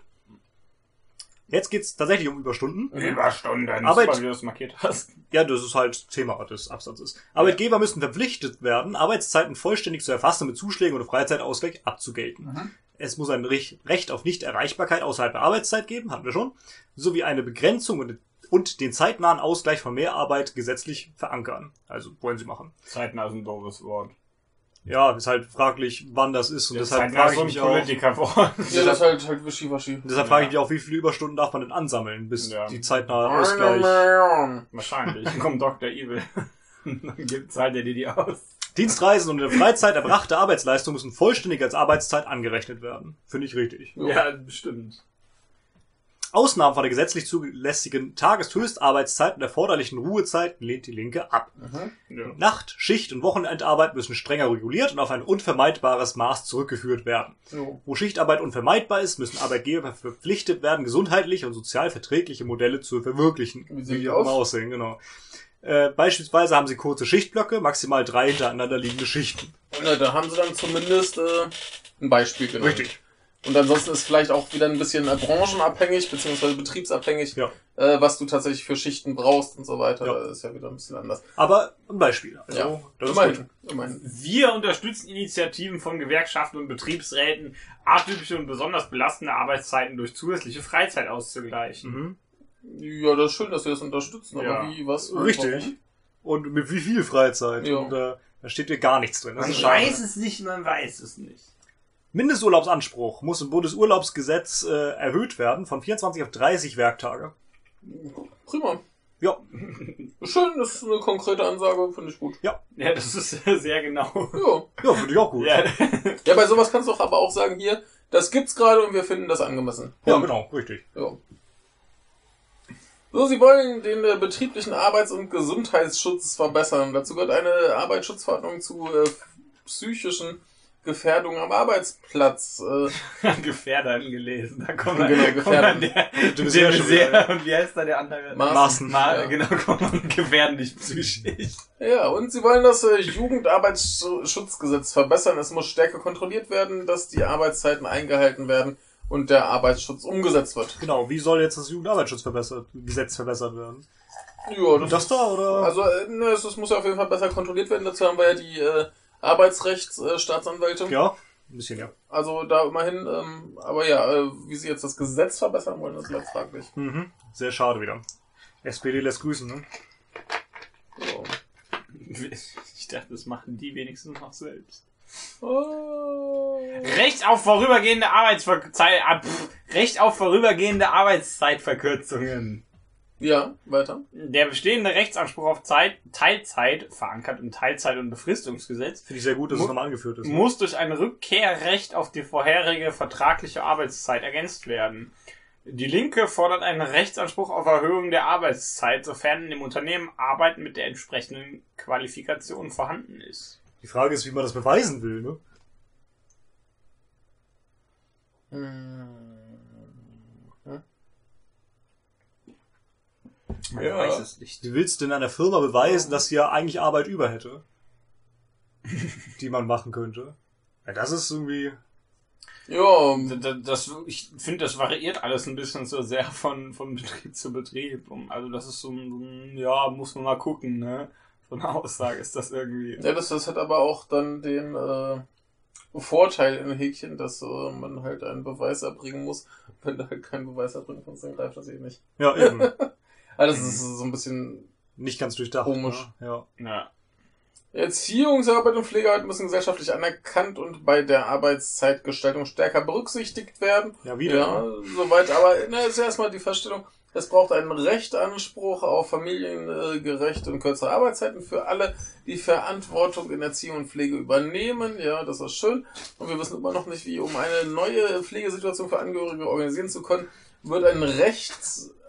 Jetzt geht's tatsächlich um Überstunden. Überstunden. Arbeit- Super, wie du das markiert hast. Ja, das ist halt Thema des Absatzes. Arbeitgeber müssen verpflichtet werden, Arbeitszeiten vollständig zu erfassen und mit Zuschlägen oder Freizeitausgleich abzugelten. Mhm. Es muss ein Rech- Recht auf Nichterreichbarkeit außerhalb der Arbeitszeit geben, hatten wir schon, sowie eine Begrenzung und, und den zeitnahen Ausgleich von Mehrarbeit gesetzlich verankern. Also wollen sie machen. Zeitnah ist ein doofes Wort. Ja, ist halt fraglich, wann das ist und deshalb Zeitnah frage ist ich so ein mich auch. Politikerwort. Ja, das ist halt, halt wischiwaschi. Und deshalb frage ich mich auch, wie viele Überstunden darf man denn ansammeln, bis Ja. die zeitnahe Ausgleich. Wahrscheinlich. Kommt Dr. Evil. Dann gibt, zahlt er dir die aus. Dienstreisen und in der Freizeit erbrachte Arbeitsleistung müssen vollständig als Arbeitszeit angerechnet werden. Finde ich richtig. Jo. Ja, bestimmt. Ausnahmen von der gesetzlich zulässigen Tageshöchstarbeitszeit und erforderlichen Ruhezeiten lehnt die Linke ab. Mhm. Ja. Nacht-, Schicht- und Wochenendarbeit müssen strenger reguliert und auf ein unvermeidbares Maß zurückgeführt werden. Jo. Wo Schichtarbeit unvermeidbar ist, müssen Arbeitgeber verpflichtet werden, gesundheitliche und sozial verträgliche Modelle zu verwirklichen. Wie die auch aussehen, genau. Äh, beispielsweise haben sie kurze Schichtblöcke, maximal drei hintereinander liegende Schichten. Ja, da haben sie dann zumindest äh, ein Beispiel genommen. Richtig. Und ansonsten ist vielleicht auch wieder ein bisschen äh, branchenabhängig, beziehungsweise betriebsabhängig, Ja. äh, was du tatsächlich für Schichten brauchst und so weiter. Ja. Das ist ja wieder ein bisschen anders. Aber ein Beispiel. Also, Ja. das ist gut. immerhin. immerhin. Wir unterstützen Initiativen von Gewerkschaften und Betriebsräten, atypische und besonders belastende Arbeitszeiten durch zusätzliche Freizeit auszugleichen. Mhm. Ja, das ist schön, dass wir das unterstützen, aber Ja. wie, was? Richtig. Und mit wie viel Freizeit? Ja. Und äh, da steht hier gar nichts drin. Das Man weiß es nicht, man weiß es nicht. Mindesturlaubsanspruch muss im Bundesurlaubsgesetz äh, erhöht werden von 24 auf 30 Werktage. Prima. Ja, Schön, das ist eine konkrete Ansage, finde ich gut. Ja, das ist sehr genau. Ja. ja, finde ich auch gut. Ja, ja, bei sowas kannst du doch aber auch sagen, hier, das gibt's gerade und wir finden das angemessen. Ja, genau, richtig. Ja. So, sie wollen den äh, betrieblichen Arbeits- und Gesundheitsschutz verbessern. Dazu gehört eine Arbeitsschutzverordnung zu äh, psychischen Gefährdungen am Arbeitsplatz. Äh, Gefährdern gelesen. Da kommt man, Genau, kommt Gefährder. man der, Du der ja schon Misere, und wie heißt da der andere? Maßen. Maßen. Ma Ja. Genau, kommt man gefährden dich psychisch. ja, und sie wollen das äh, Jugendarbeitsschutzgesetz verbessern. Es muss stärker kontrolliert werden, dass die Arbeitszeiten eingehalten werden und der Arbeitsschutz umgesetzt wird. Genau, wie soll jetzt das Jugendarbeitsschutzgesetz verbessert werden? Ja, das, Das da, oder? Also, äh, ne, es, es muss ja auf jeden Fall besser kontrolliert werden. Dazu haben wir ja die äh, Arbeitsrechtsstaatsanwälte. ja, ein bisschen, ja. Also da immerhin, ähm, aber ja, äh, wie sie jetzt das Gesetz verbessern wollen, das bleibt fraglich. Mhm. Sehr schade wieder. SPD lässt grüßen, ne? So. Ich dachte, das machen die wenigstens noch selbst. Oh. Recht auf vorübergehende Arbeitszeit, ah, pff, Recht auf vorübergehende Arbeitszeitverkürzungen. Ja, weiter. Der bestehende Rechtsanspruch auf Zeit, Teilzeit, verankert im Teilzeit- und Befristungsgesetz, Finde ich sehr gut, dass es nochmal angeführt ist. muss durch ein Rückkehrrecht auf die vorherige vertragliche Arbeitszeit ergänzt werden. Die Linke fordert einen Rechtsanspruch auf Erhöhung der Arbeitszeit, sofern in dem Unternehmen Arbeit mit der entsprechenden Qualifikation vorhanden ist. Die Frage ist, wie man das beweisen will, ne? Man Ja. weiß es nicht. Wie willst du denn einer Firma beweisen, dass sie ja eigentlich Arbeit über hätte? die man machen könnte? Ja, das ist irgendwie. Ja, Das, ich finde, das variiert alles ein bisschen so sehr von, von Betrieb zu Betrieb. Also das ist so ein, so ein, ja, muss man mal gucken, ne? So eine Aussage ist das irgendwie. ja das, das hat aber auch dann den äh, Vorteil in Häkchen, dass äh, man halt einen Beweis erbringen muss. Wenn du halt keinen Beweis erbringen kannst, dann greift das eh nicht. Ja, eben. Aber das ist so ein bisschen Nicht ganz durchdacht. Komisch. Ne? Ja. Ja. Erziehungsarbeit und Pflegearbeit müssen gesellschaftlich anerkannt und bei der Arbeitszeitgestaltung stärker berücksichtigt werden. Ja, wieder. Ja, soweit, aber ne, ist erstmal die Feststellung, es braucht einen Rechtanspruch auf familiengerechte und kürzere Arbeitszeiten für alle, die Verantwortung in Erziehung und Pflege übernehmen. Ja, das ist schön. Und wir wissen immer noch nicht, wie, um eine neue Pflegesituation für Angehörige organisieren zu können, wird ein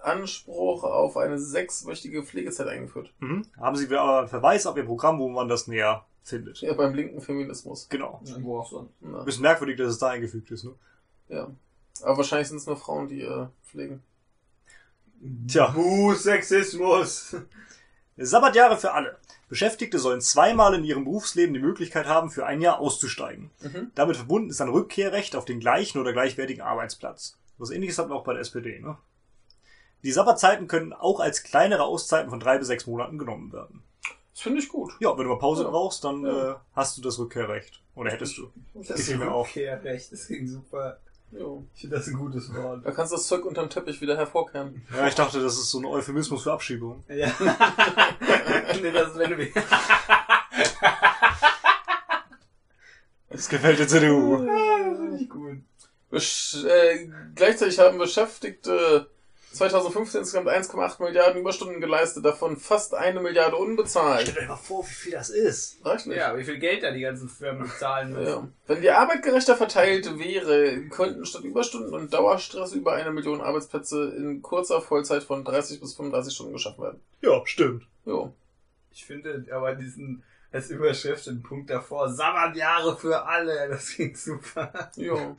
Rechtsanspruch auf eine sechswöchige Pflegezeit eingeführt. Mhm. Haben Sie aber einen Verweis auf Ihr Programm, wo man das näher findet? Ja, beim linken Feminismus. Genau. Wo auch sonst. Na, Bisschen merkwürdig, dass es da eingefügt ist, ne? ja. Aber wahrscheinlich sind es nur Frauen, die äh, pflegen. Tja. Buh, Sexismus. Sabbatjahre für alle. Beschäftigte sollen zweimal in ihrem Berufsleben die Möglichkeit haben, für ein Jahr auszusteigen. Mhm. Damit verbunden ist ein Rückkehrrecht auf den gleichen oder gleichwertigen Arbeitsplatz. Was ähnliches hatten wir auch bei der SPD, ne? Die Sabbatzeiten können auch als kleinere Auszeiten von drei bis sechs Monaten genommen werden. Das finde ich gut. Ja, wenn du mal Pause Ja. brauchst, dann Ja. äh, hast du das Rückkehrrecht. Oder hättest du. Das auch. Rückkehrrecht, das klingt super. Jo. Ich finde das ein gutes Wort. Da kannst du das Zeug unterm Teppich wieder hervorkehren. Ja, ich dachte, das ist so ein Euphemismus für Abschiebung. Ja. nee, das ist, wenn du Das gefällt der CDU. finde ich gut. Besch äh, gleichzeitig haben Beschäftigte 2015 insgesamt 1,8 Milliarden Überstunden geleistet, davon fast eine Milliarde unbezahlt. euch mal vor, wie viel das ist. Reicht nicht. Ja, wie viel Geld da die ganzen Firmen bezahlen müssen. Ja. Wenn die Arbeit gerechter verteilt wäre, könnten statt Überstunden und Dauerstress über eine Million Arbeitsplätze in kurzer Vollzeit von 30 bis 35 Stunden geschaffen werden. Ja, stimmt. Jo. Ich finde aber diesen als Überschrift den Punkt davor, Sabbatjahre für alle, das klingt super. Jo.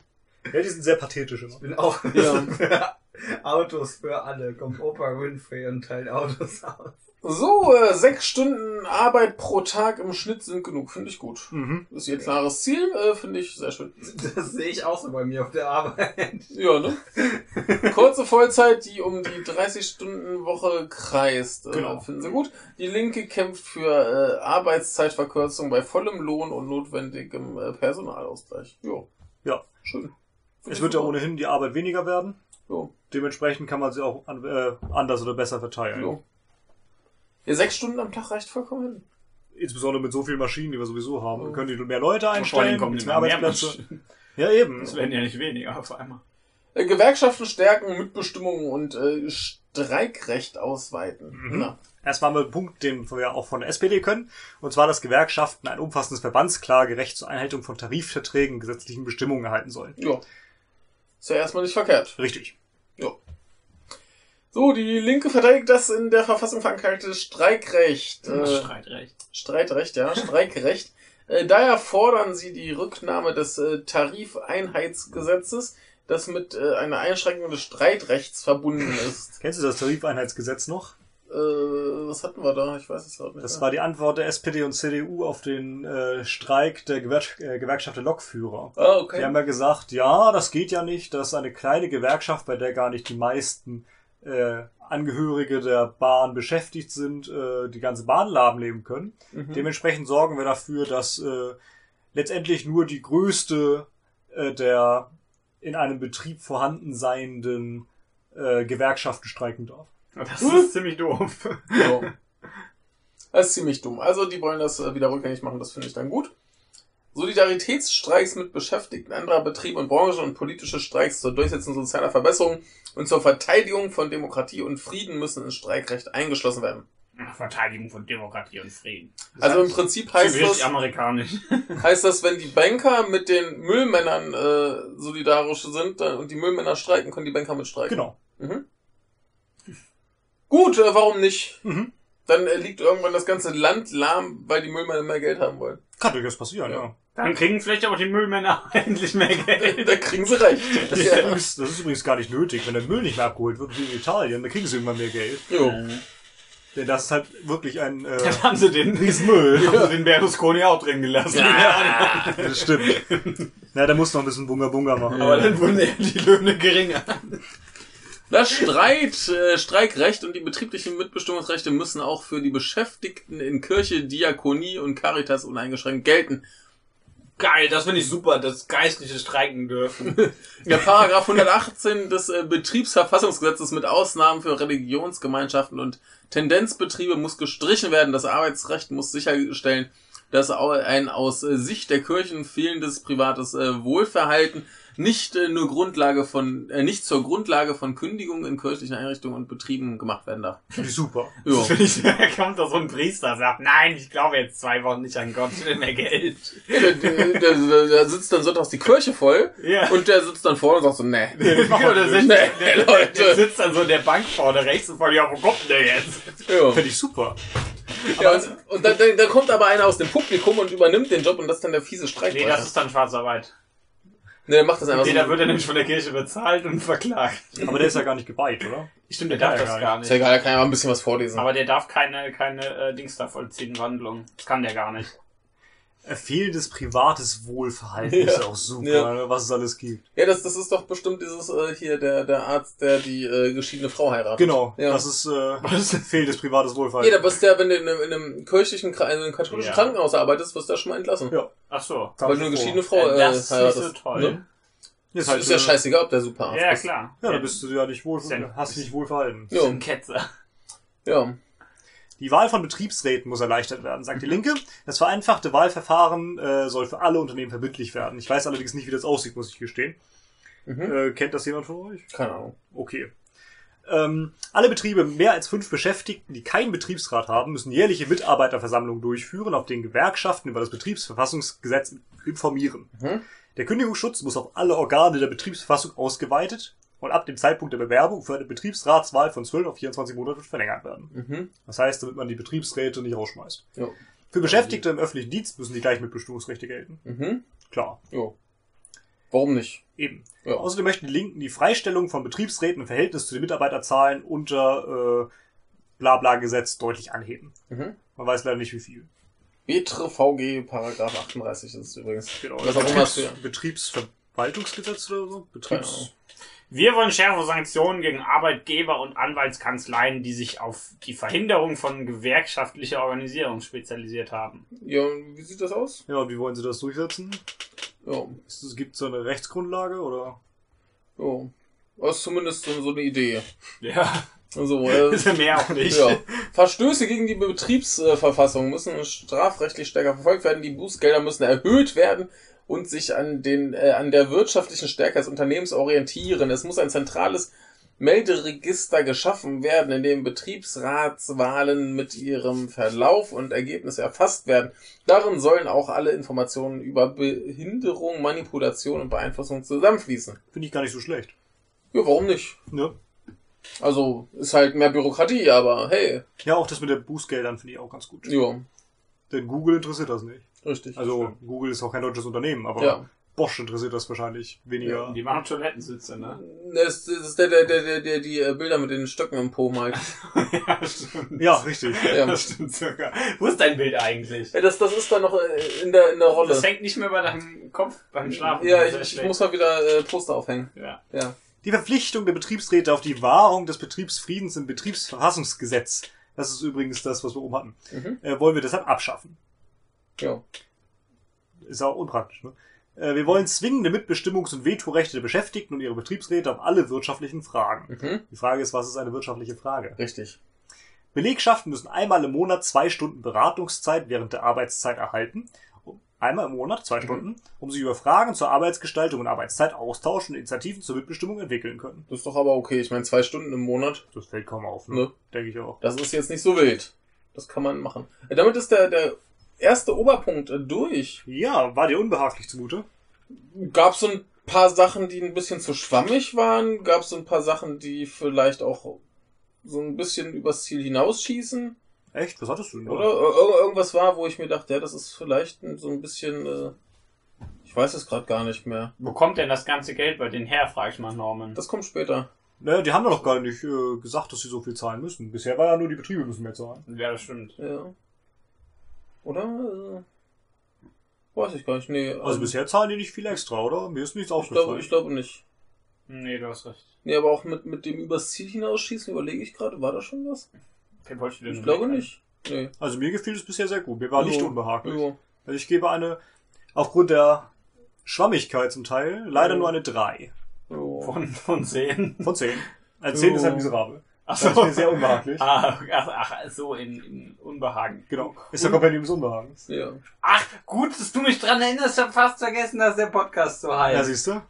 Ja, die sind sehr pathetisch immer. Ich bin auch Ja. für Autos für alle. Kommt Oprah Winfrey und teilt Autos aus. So, äh, sechs Stunden Arbeit pro Tag im Schnitt sind genug. Finde ich gut. Mhm. Das ist ihr klares Ziel, äh, finde ich sehr schön. Das sehe ich auch so bei mir auf der Arbeit. Ja, ne? Kurze Vollzeit, die um die 30-Stunden-Woche kreist. Äh, Genau. Finden Sie gut. Die Linke kämpft für äh, Arbeitszeitverkürzung bei vollem Lohn und notwendigem äh, Personalausgleich. Jo. Ja. Schön. Es wird ja ohnehin die Arbeit weniger werden. Jo. Dementsprechend kann man sie auch an, äh, anders oder besser verteilen. Jo. Ja, sechs Stunden am Tag reicht vollkommen hin. Insbesondere mit so vielen Maschinen, die wir sowieso haben. Dann können die mehr Leute einstellen, kommen mehr mehr Arbeitsplätze. Menschen. Ja, eben. Es werden ja nicht weniger auf einmal. Äh, Gewerkschaften stärken Mitbestimmung und äh, Streikrecht ausweiten. Mhm. Na, Erstmal wir einen Punkt, den wir auch von der SPD können. Und zwar, dass Gewerkschaften ein umfassendes Verbandsklagerecht zur Einhaltung von Tarifverträgen und gesetzlichen Bestimmungen erhalten sollen. ja. Ist ja erstmal nicht verkehrt. Richtig. Ja. So, die Linke verteidigt das in der Verfassung verankerte Streikrecht. Äh, Streitrecht. Streitrecht, ja, Streikrecht. Äh, daher fordern sie die Rücknahme des äh, Tarifeinheitsgesetzes, das mit äh, einer Einschränkung des Streitrechts verbunden ist. Kennst du das Tarifeinheitsgesetz noch? Äh, was hatten wir da? Ich weiß es gerade nicht. Das mehr. war die Antwort der SPD und CDU auf den äh, Streik der Gewer äh, Gewerkschaft der Lokführer. Ah, okay. Die haben ja gesagt, ja, das geht ja nicht, dass eine kleine Gewerkschaft, bei der gar nicht die meisten äh, Angehörige der Bahn beschäftigt sind, äh, die ganze Bahn lahmleben können. Mhm. Dementsprechend sorgen wir dafür, dass äh, letztendlich nur die größte äh, der in einem Betrieb vorhanden seienden äh, Gewerkschaften streiken darf. Das ist ziemlich doof. So. Das ist ziemlich dumm. Also, die wollen das äh, wieder rückgängig machen, das finde ich dann gut. Solidaritätsstreiks mit Beschäftigten anderer Betriebe und Branchen und politische Streiks zur Durchsetzung sozialer Verbesserungen und zur Verteidigung von Demokratie und Frieden müssen ins Streikrecht eingeschlossen werden. Verteidigung von Demokratie und Frieden. Also im Prinzip heißt das, amerikanisch. heißt das, wenn die Banker mit den Müllmännern äh, solidarisch sind dann, und die Müllmänner streiken, können die Banker mit streiken. Genau. Mhm. Gut, äh, warum nicht? Mhm. Dann äh, liegt irgendwann das ganze Land lahm, weil die Müllmänner mehr Geld haben wollen. Kann durchaus passieren, Ja. ja. Dann kriegen vielleicht aber die Müllmänner endlich mehr Geld. da kriegen sie recht. Das, ist ja. übrigens, das ist übrigens gar nicht nötig. Wenn der Müll nicht mehr abgeholt wird, wie in Italien, dann kriegen sie irgendwann mehr Geld. Jo. Denn das ist halt wirklich ein äh, Dann haben sie den, Riesenmüll. haben sie den Berlusconi auch drin gelassen. Ja. Das stimmt. Na, der muss noch ein bisschen Bunga Bunga machen. Aber dann wurden die Löhne geringer. Das Streit, äh, Streikrecht und die betrieblichen Mitbestimmungsrechte müssen auch für die Beschäftigten in Kirche, Diakonie und Caritas uneingeschränkt gelten. Geil, das finde ich super, dass Geistliche streiken dürfen. Der Paragraph 118 des äh, Betriebsverfassungsgesetzes mit Ausnahmen für Religionsgemeinschaften und Tendenzbetriebe muss gestrichen werden. Das Arbeitsrecht muss sicherstellen, dass ein aus äh, Sicht der Kirchen fehlendes privates äh, Wohlverhalten nicht äh, nur Grundlage von äh, nicht zur Grundlage von Kündigungen in kirchlichen Einrichtungen und Betrieben gemacht werden darf. Finde ich super. Ja. Finde ich, da kommt da so ein Priester, sagt, nein, ich glaube jetzt zwei Wochen nicht an Gott, ich will mehr Geld. Ja, der, der, der, der sitzt dann sonntags die Kirche voll Ja. und der sitzt dann vorne und sagt so, nee. Genau, der, sitzt, Nee, der, der, Leute. der sitzt dann so in der Bank vorne rechts und fragt, ja, wo kommt der jetzt? Ja. Finde ich super. Ja, und, und dann, dann, dann kommt aber einer aus dem Publikum und übernimmt den Job und das ist dann der fiese Streik. Nee, das ist dann Schwarzarbeit. Nee, der macht das einfach Nee, so. da wird er nämlich von der Kirche bezahlt und verklagt. Aber der ist ja gar nicht geweiht, oder? Stimmt, der Kann darf er das gar gar ist ja nicht. egal, da kann ja mal ein bisschen was vorlesen. Aber der darf keine, keine äh, Dings da vollziehen, Wandlung. Das kann der gar nicht. Fehlendes privates Wohlverhalten ist Ja. ja auch super, Ja. ne, was es alles gibt. ja, das, das ist doch bestimmt dieses äh, hier, der, der Arzt, der die äh, geschiedene Frau heiratet. Genau, Ja. das ist äh, fehlendes privates Ja, Wohlverhalten. da bist der, wenn du in einem, in einem kirchlichen, in einem katholischen Ja. Krankenhaus arbeitest, wirst du da schon mal entlassen. Ja. Ach so. Weil du eine geschiedene Frau Äh, äh, das ist nicht heiratest. so toll. Ne? Ist, Ist, halt, ist ja scheißegal, ob der Superarzt Ja, ist. klar. Ja, da bist du ja nicht wohl, ja- hast dich nicht wohl verhalten. Ja. ein Ketzer. Ja. Die Wahl von Betriebsräten muss erleichtert werden, sagt die Linke. Das vereinfachte Wahlverfahren äh, soll für alle Unternehmen verbindlich werden. Ich weiß allerdings nicht, wie das aussieht, muss ich gestehen. Mhm. Äh, kennt das jemand von euch? Keine Ahnung. Okay. Ähm, alle Betriebe mit mehr als fünf Beschäftigten, die keinen Betriebsrat haben, müssen jährliche Mitarbeiterversammlungen durchführen, auf denen Gewerkschaften über das Betriebsverfassungsgesetz informieren. Mhm. Der Kündigungsschutz muss auf alle Organe der Betriebsverfassung ausgeweitet und ab dem Zeitpunkt der Bewerbung für eine Betriebsratswahl von 12 auf 24 Monate verlängert werden. Mhm. Das heißt, damit man die Betriebsräte nicht rausschmeißt. Ja. Für Beschäftigte im öffentlichen Dienst müssen die gleich mit Bestimmungsrechte gelten. Mhm. Klar, Jo. Warum nicht? Eben. Ja. Außerdem möchten die Linken die Freistellung von Betriebsräten im Verhältnis zu den Mitarbeiterzahlen unter äh, Blabla-Gesetz deutlich anheben. Mhm. Man weiß leider nicht, wie viel. Betre VG Paragraph 38 ist es übrigens. Genau. Was auch immer es Betriebs für. Betriebsverwaltungsgesetz oder so? Betriebs Wir wollen schärfe Sanktionen gegen Arbeitgeber und Anwaltskanzleien, die sich auf die Verhinderung von gewerkschaftlicher Organisierung spezialisiert haben. Ja, und wie sieht das aus? ja, und wie wollen sie das durchsetzen? Ja. Es gibt so eine Rechtsgrundlage oder? Ja. Das ist zumindest so, so eine Idee. Ja, Also, äh, ist ja mehr auch nicht. ja. Verstöße gegen die Betriebsverfassung müssen strafrechtlich stärker verfolgt werden. Die Bußgelder müssen erhöht werden und sich an den äh, an der wirtschaftlichen Stärke des Unternehmens orientieren. Es muss ein zentrales Melderegister geschaffen werden, in dem Betriebsratswahlen mit ihrem Verlauf und Ergebnis erfasst werden. Darin sollen auch alle Informationen über Behinderung, Manipulation und Beeinflussung zusammenfließen. Finde ich gar nicht so schlecht. Ja, warum nicht? Ne? Also, ist halt mehr Bürokratie, aber hey, Ja, auch das mit den Bußgeldern finde ich auch ganz gut. ja, Denn Google interessiert das nicht. richtig. Also Google ist auch kein deutsches Unternehmen, aber Ja. Bosch interessiert das wahrscheinlich weniger. Die machen Toilettensitze, ne? Das, das ist der, der, der, der, der die äh, Bilder mit den Stöcken im Po malt. ja, stimmt. Ja, richtig. Ja. Das stimmt sogar. Wo ist dein Bild eigentlich? Ja, das, das ist dann noch äh, in der, in der Rolle. Das hängt nicht mehr bei deinem Kopf beim Schlafen. Ja, ich, ich muss mal wieder äh, Poster aufhängen. Ja. Ja. Die Verpflichtung der Betriebsräte auf die Wahrung des Betriebsfriedens im Betriebsverfassungsgesetz, das ist übrigens das, was wir oben hatten, Mhm. äh, wollen wir deshalb abschaffen. Ja. Ist auch unpraktisch, ne? Äh, wir wollen zwingende Mitbestimmungs- und Vetorechte der Beschäftigten und ihrer Betriebsräte auf alle wirtschaftlichen Fragen. Mhm. Die Frage ist, was ist eine wirtschaftliche Frage? Richtig. Belegschaften müssen einmal im Monat zwei Stunden Beratungszeit während der Arbeitszeit erhalten. Einmal im Monat, zwei Stunden, um sich über Fragen zur Arbeitsgestaltung und Arbeitszeit austauschen und Initiativen zur Mitbestimmung entwickeln können. Das ist doch aber okay. Ich meine, zwei Stunden im Monat, Das fällt kaum auf, Ne. ne? Denke ich auch. das ist jetzt nicht so wild. Das kann man machen. Äh, Damit ist der, der erste Oberpunkt durch. Ja, war dir unbehaglich zumute? Gab es so ein paar Sachen, die ein bisschen zu schwammig waren? Gab es so ein paar Sachen, die vielleicht auch so ein bisschen übers Ziel hinausschießen? Echt? Was hattest du denn? da? Oder Ir irgendwas war, wo ich mir dachte, ja, das ist vielleicht so ein bisschen, äh, ich weiß es gerade gar nicht mehr. Wo kommt denn das ganze Geld bei denen her, frag ich mal Norman. Das kommt später. Naja, die haben doch noch gar nicht äh, gesagt, dass sie so viel zahlen müssen. Bisher war ja nur die Betriebe müssen mehr zahlen. Ja, das stimmt. Ja. Oder? Äh, weiß ich gar nicht. Nee, Also ähm, bisher zahlen die nicht viel extra, oder? Mir ist nichts ich aufgefallen. glaube, ich glaube nicht. Nee, du hast recht. Nee, aber auch mit, mit dem übers Ziel hinausschießen überlege ich gerade, war da schon was? Den wolltest du dir Ich glaube nicht. Nee. Also mir gefiel es bisher sehr gut. Mir war nicht Jo. unbehaglich. Jo. Also ich gebe eine, aufgrund der Schwammigkeit zum Teil, leider Jo. nur eine 3 Jo. Von, von 10. von 10. Eine 10 ist halt miserabel. Ach Das ist mir sehr unbehaglich. Ah, ach, ach, so in, in Unbehagen. Genau. Ist der Kompendium des Unbehagens. Ja. Ach, gut, dass du mich dran erinnerst. Ich hab fast vergessen, dass der Podcast so Ja, heißt. siehst du?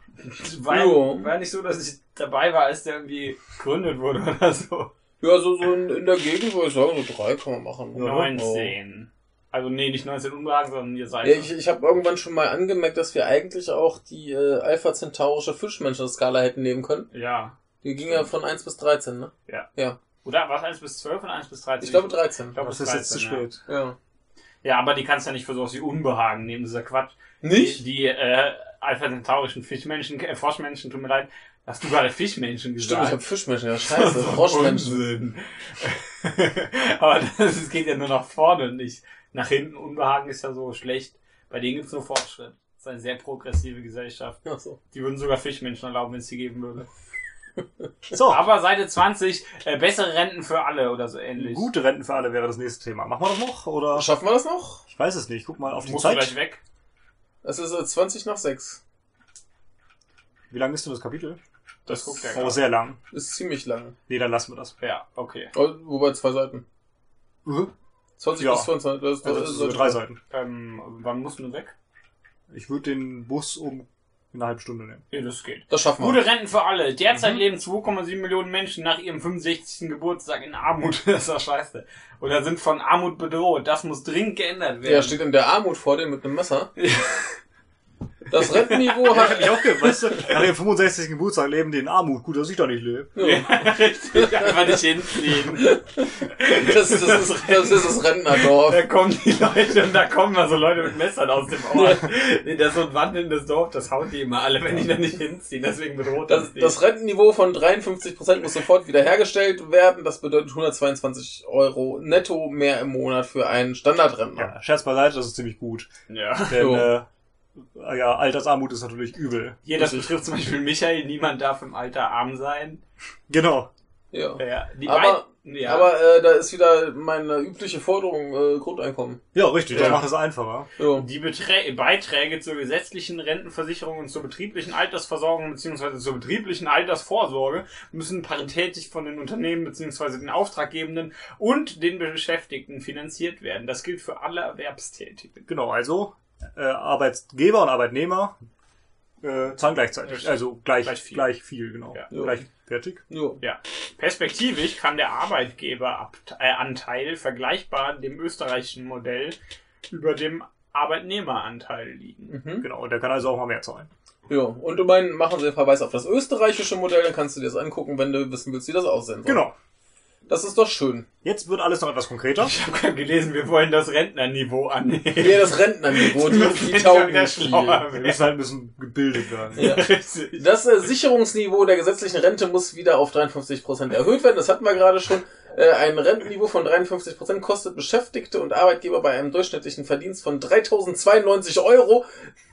war, Jo. war nicht so, dass ich dabei war, als der irgendwie gegründet wurde oder so. Ja, so, so in, in der Gegend würde ich sagen, so drei kann man machen. Ja. 19. Also nee, nicht 19 Unbehagen, sondern ihr seid. Ja, ich, ich habe irgendwann schon mal angemerkt, dass wir eigentlich auch die äh, Alpha Centaurische Fischmenschen-Skala hätten nehmen können. ja. Die ging ja von 1 bis 13, ne? Ja. Ja. Oder was 1 bis 12 und 1 bis 13? Ich glaube 13. Ich glaube, Das ist jetzt zu 13, ja. spät. Ja. Ja, aber die kannst du ja nicht für sowas wie Unbehagen nehmen, dieser Quatsch. Nicht? Die, die äh, Alpha Centaurischen Fischmenschen, äh, Froschmenschen, tut mir leid. Hast du gerade Fischmenschen Stimmt, ich gesagt? habe Fischmenschen, ja scheiße, Froschmenschen. Aber das, es geht ja nur nach vorne und nicht nach hinten. Unbehagen ist ja so schlecht. Bei denen gibt's nur Fortschritt. Das ist eine sehr progressive Gesellschaft. Ach so. Die würden sogar Fischmenschen erlauben, wenn es sie geben würde. So, Aber Seite 20, äh, bessere Renten für alle oder so ähnlich. gute Renten für alle wäre das nächste Thema. Machen wir das noch? Oder? Schaffen wir das noch? Ich weiß es nicht. Guck mal auf die Musst du Zeit. gleich weg? Es ist äh, 20 nach 6. Wie lang ist denn das Kapitel? Das guckt der Oh, sehr lang. Ist ziemlich lang. Nee, dann lassen wir das. Ja, okay. Oh, wobei zwei Seiten. 20 Ja. bis 22. Das, Also, das ist so drei Seiten. Ähm, wann musst du weg? Ich würde den Bus um eine halbe Stunde nehmen. Ja, das geht. Das schaffen wir. Gute Renten für alle. Derzeit Mhm. leben 2,7 Millionen Menschen nach ihrem 65. Geburtstag in Armut. Das ist doch scheiße. Oder sind von Armut bedroht. Das muss dringend geändert werden. Der steht in der Armut vor dem mit einem Messer. Das Rentenniveau Hab hat. ich auch gehört, weißt du? Nach dem 65. Geburtstag leben die in Armut. Gut, dass ich da nicht lebe. Ja, Ja, richtig. Einfach nicht hinfliegen. das, ist, das, ist, das ist das Rentnerdorf. Da kommen die Leute und da kommen mal so Leute mit Messern aus dem Ort. Nee, das ist so ein wandelndes Dorf, das haut die immer alle, wenn die da nicht hinziehen. Deswegen bedroht Das, das das Rentenniveau von 53% muss sofort wiederhergestellt werden. Das bedeutet 122 Euro netto mehr im Monat für einen Standardrentner. Ja, Scherz beiseite, das ist ziemlich gut. ja. Denn, Jo. äh, ja, Altersarmut ist natürlich übel. Hier, das betrifft zum Beispiel Michael. Niemand darf im Alter arm sein. Genau. Ja. Ja, die Aber- ja. Aber äh, da ist wieder meine übliche Forderung äh, Grundeinkommen. Ja, richtig, das Ja. macht es einfacher. Ja. die Beträ Beiträge zur gesetzlichen Rentenversicherung und zur betrieblichen Altersversorgung bzw. zur betrieblichen Altersvorsorge müssen paritätisch von den Unternehmen bzw. den Auftraggebenden und den Beschäftigten finanziert werden. Das gilt für alle Erwerbstätigen. Genau, also äh, Arbeitgeber und Arbeitnehmer Äh, zahlen gleichzeitig. Also gleich, Gleich gleich viel. viel, genau. Ja. Gleich fertig. Jo. Ja. Perspektivisch kann der Arbeitgeberanteil vergleichbar dem österreichischen Modell über dem Arbeitnehmeranteil liegen. Mhm. Genau, und der kann also auch mal mehr zahlen. Ja, und du meinen, machen sie den Verweis auf das österreichische Modell, dann kannst du dir das angucken, wenn du wissen willst, wie das aussehen soll. Genau. Das ist doch schön. Jetzt wird alles noch etwas konkreter. Ich habe gerade gelesen, wir wollen das Rentnerniveau annehmen. Ja, das Rentnerniveau, die, die taugen nicht viel. Wir müssen halt ein bisschen gebildet werden. Ja. Richtig. Das äh, Sicherungsniveau der gesetzlichen Rente muss wieder auf 53% erhöht werden. Das hatten wir gerade schon. Äh, ein Rentenniveau von 53% kostet Beschäftigte und Arbeitgeber bei einem durchschnittlichen Verdienst von 3092 Euro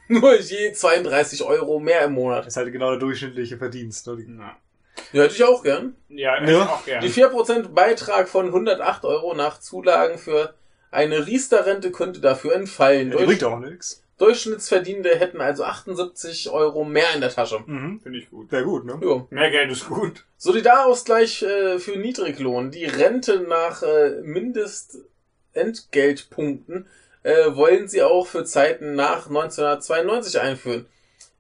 nur je 32 Euro mehr im Monat. Das ist halt genau der durchschnittliche Verdienst. Ne? Die- Ja, Ja, hätte ich auch gern. ja, Ja. auch Die gerne. 4% Beitrag von 108 Euro nach Zulagen für eine Riester-Rente könnte dafür entfallen. Ja, die bringt auch nichts. Durchschnittsverdienende hätten also 78 Euro mehr in der Tasche. Mhm. Finde ich gut. Sehr gut, ne? Jo. Mehr Geld ist gut. Solidarausgleich äh, für Niedriglohn. Die Rente nach äh, Mindestentgeltpunkten äh, wollen sie auch für Zeiten nach 1992 einführen.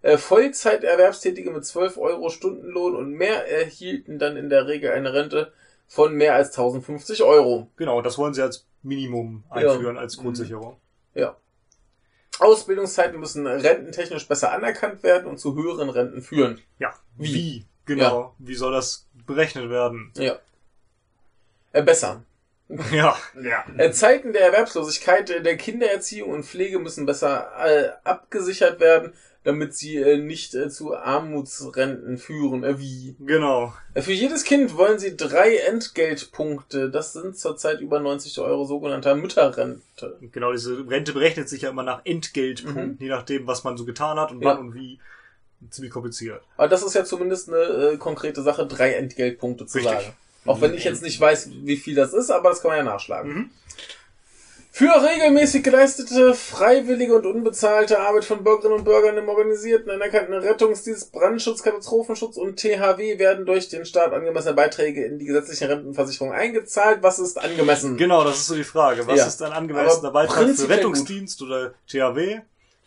Äh, Vollzeiterwerbstätige mit 12 Euro Stundenlohn und mehr erhielten dann in der Regel eine Rente von mehr als 1050 Euro. Genau, das wollen sie als Minimum einführen, als Grundsicherung. Ausbildungszeiten müssen rententechnisch besser anerkannt werden und zu höheren Renten führen. Ja. Wie? Wie? Genau. Wie soll das berechnet werden? Ja. Äh, besser. Ja. Ja. Äh, Zeiten der Erwerbslosigkeit, äh, der Kindererziehung und Pflege müssen besser äh, abgesichert werden, damit sie äh, nicht äh, zu Armutsrenten führen. Äh, wie? Genau. Äh, für jedes Kind wollen sie drei Entgeltpunkte. Das sind zurzeit über 90 Euro sogenannter Mütterrente. Genau, diese Rente berechnet sich ja immer nach Entgeltpunkten, Mhm. je nachdem, was man so getan hat und Ja. wann und wie. Ziemlich kompliziert. Aber das ist ja zumindest eine äh, konkrete Sache, drei Entgeltpunkte zu Richtig. sagen. Auch wenn ich jetzt nicht weiß, wie viel das ist, aber das kann man ja nachschlagen. Mhm. Für regelmäßig geleistete, freiwillige und unbezahlte Arbeit von Bürgerinnen und Bürgern im organisierten, anerkannten Rettungsdienst, Brandschutz, Katastrophenschutz und THW werden durch den Staat angemessene Beiträge in die gesetzliche Rentenversicherung eingezahlt. Was ist angemessen? Genau, das ist so die Frage. Was Ja. ist ein angemessener Aber Beitrag für Rettungsdienst oder THW?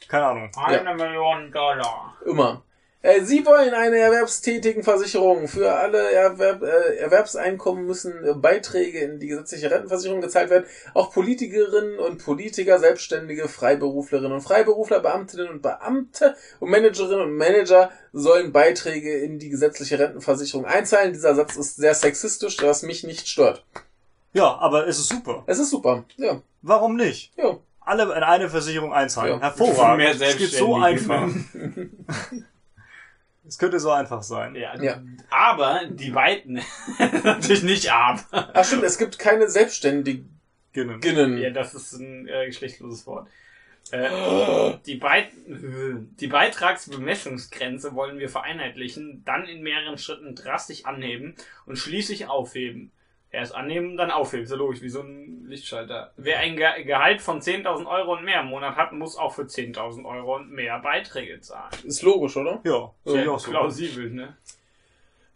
Keine Ahnung. Eine Million Dollar. Immer. Äh, Sie wollen eine erwerbstätigen Versicherung. Für alle Erwerb, äh, Erwerbseinkommen müssen Beiträge in die gesetzliche Rentenversicherung gezahlt werden. Auch Politikerinnen und Politiker, Selbstständige, Freiberuflerinnen und Freiberufler, Beamtinnen und Beamte und Managerinnen und Manager sollen Beiträge in die gesetzliche Rentenversicherung einzahlen. Dieser Satz ist sehr sexistisch, was mich nicht stört. Ja, aber es ist super. Es ist super. Ja. Warum nicht? Ja. Alle in eine Versicherung einzahlen. Ja. Hervorragend. Mehr Es geht so einfach. Es könnte so einfach sein. Ja. Ja. Aber die beiden natürlich nicht ab. Ach stimmt, es gibt keine Selbstständigen. Genau. Ja, das ist ein äh, geschlechtloses Wort. Äh, die, Beit die Beitragsbemessungsgrenze wollen wir vereinheitlichen, dann in mehreren Schritten drastisch anheben und schließlich aufheben. Erst annehmen, dann aufheben. So logisch, wie so ein Lichtschalter. Wer ein Ge Gehalt von 10.000 Euro und mehr im Monat hat, muss auch für 10.000 Euro und mehr Beiträge zahlen. Ist logisch, oder? Ja, ich Sehr auch so. plausibel, ne?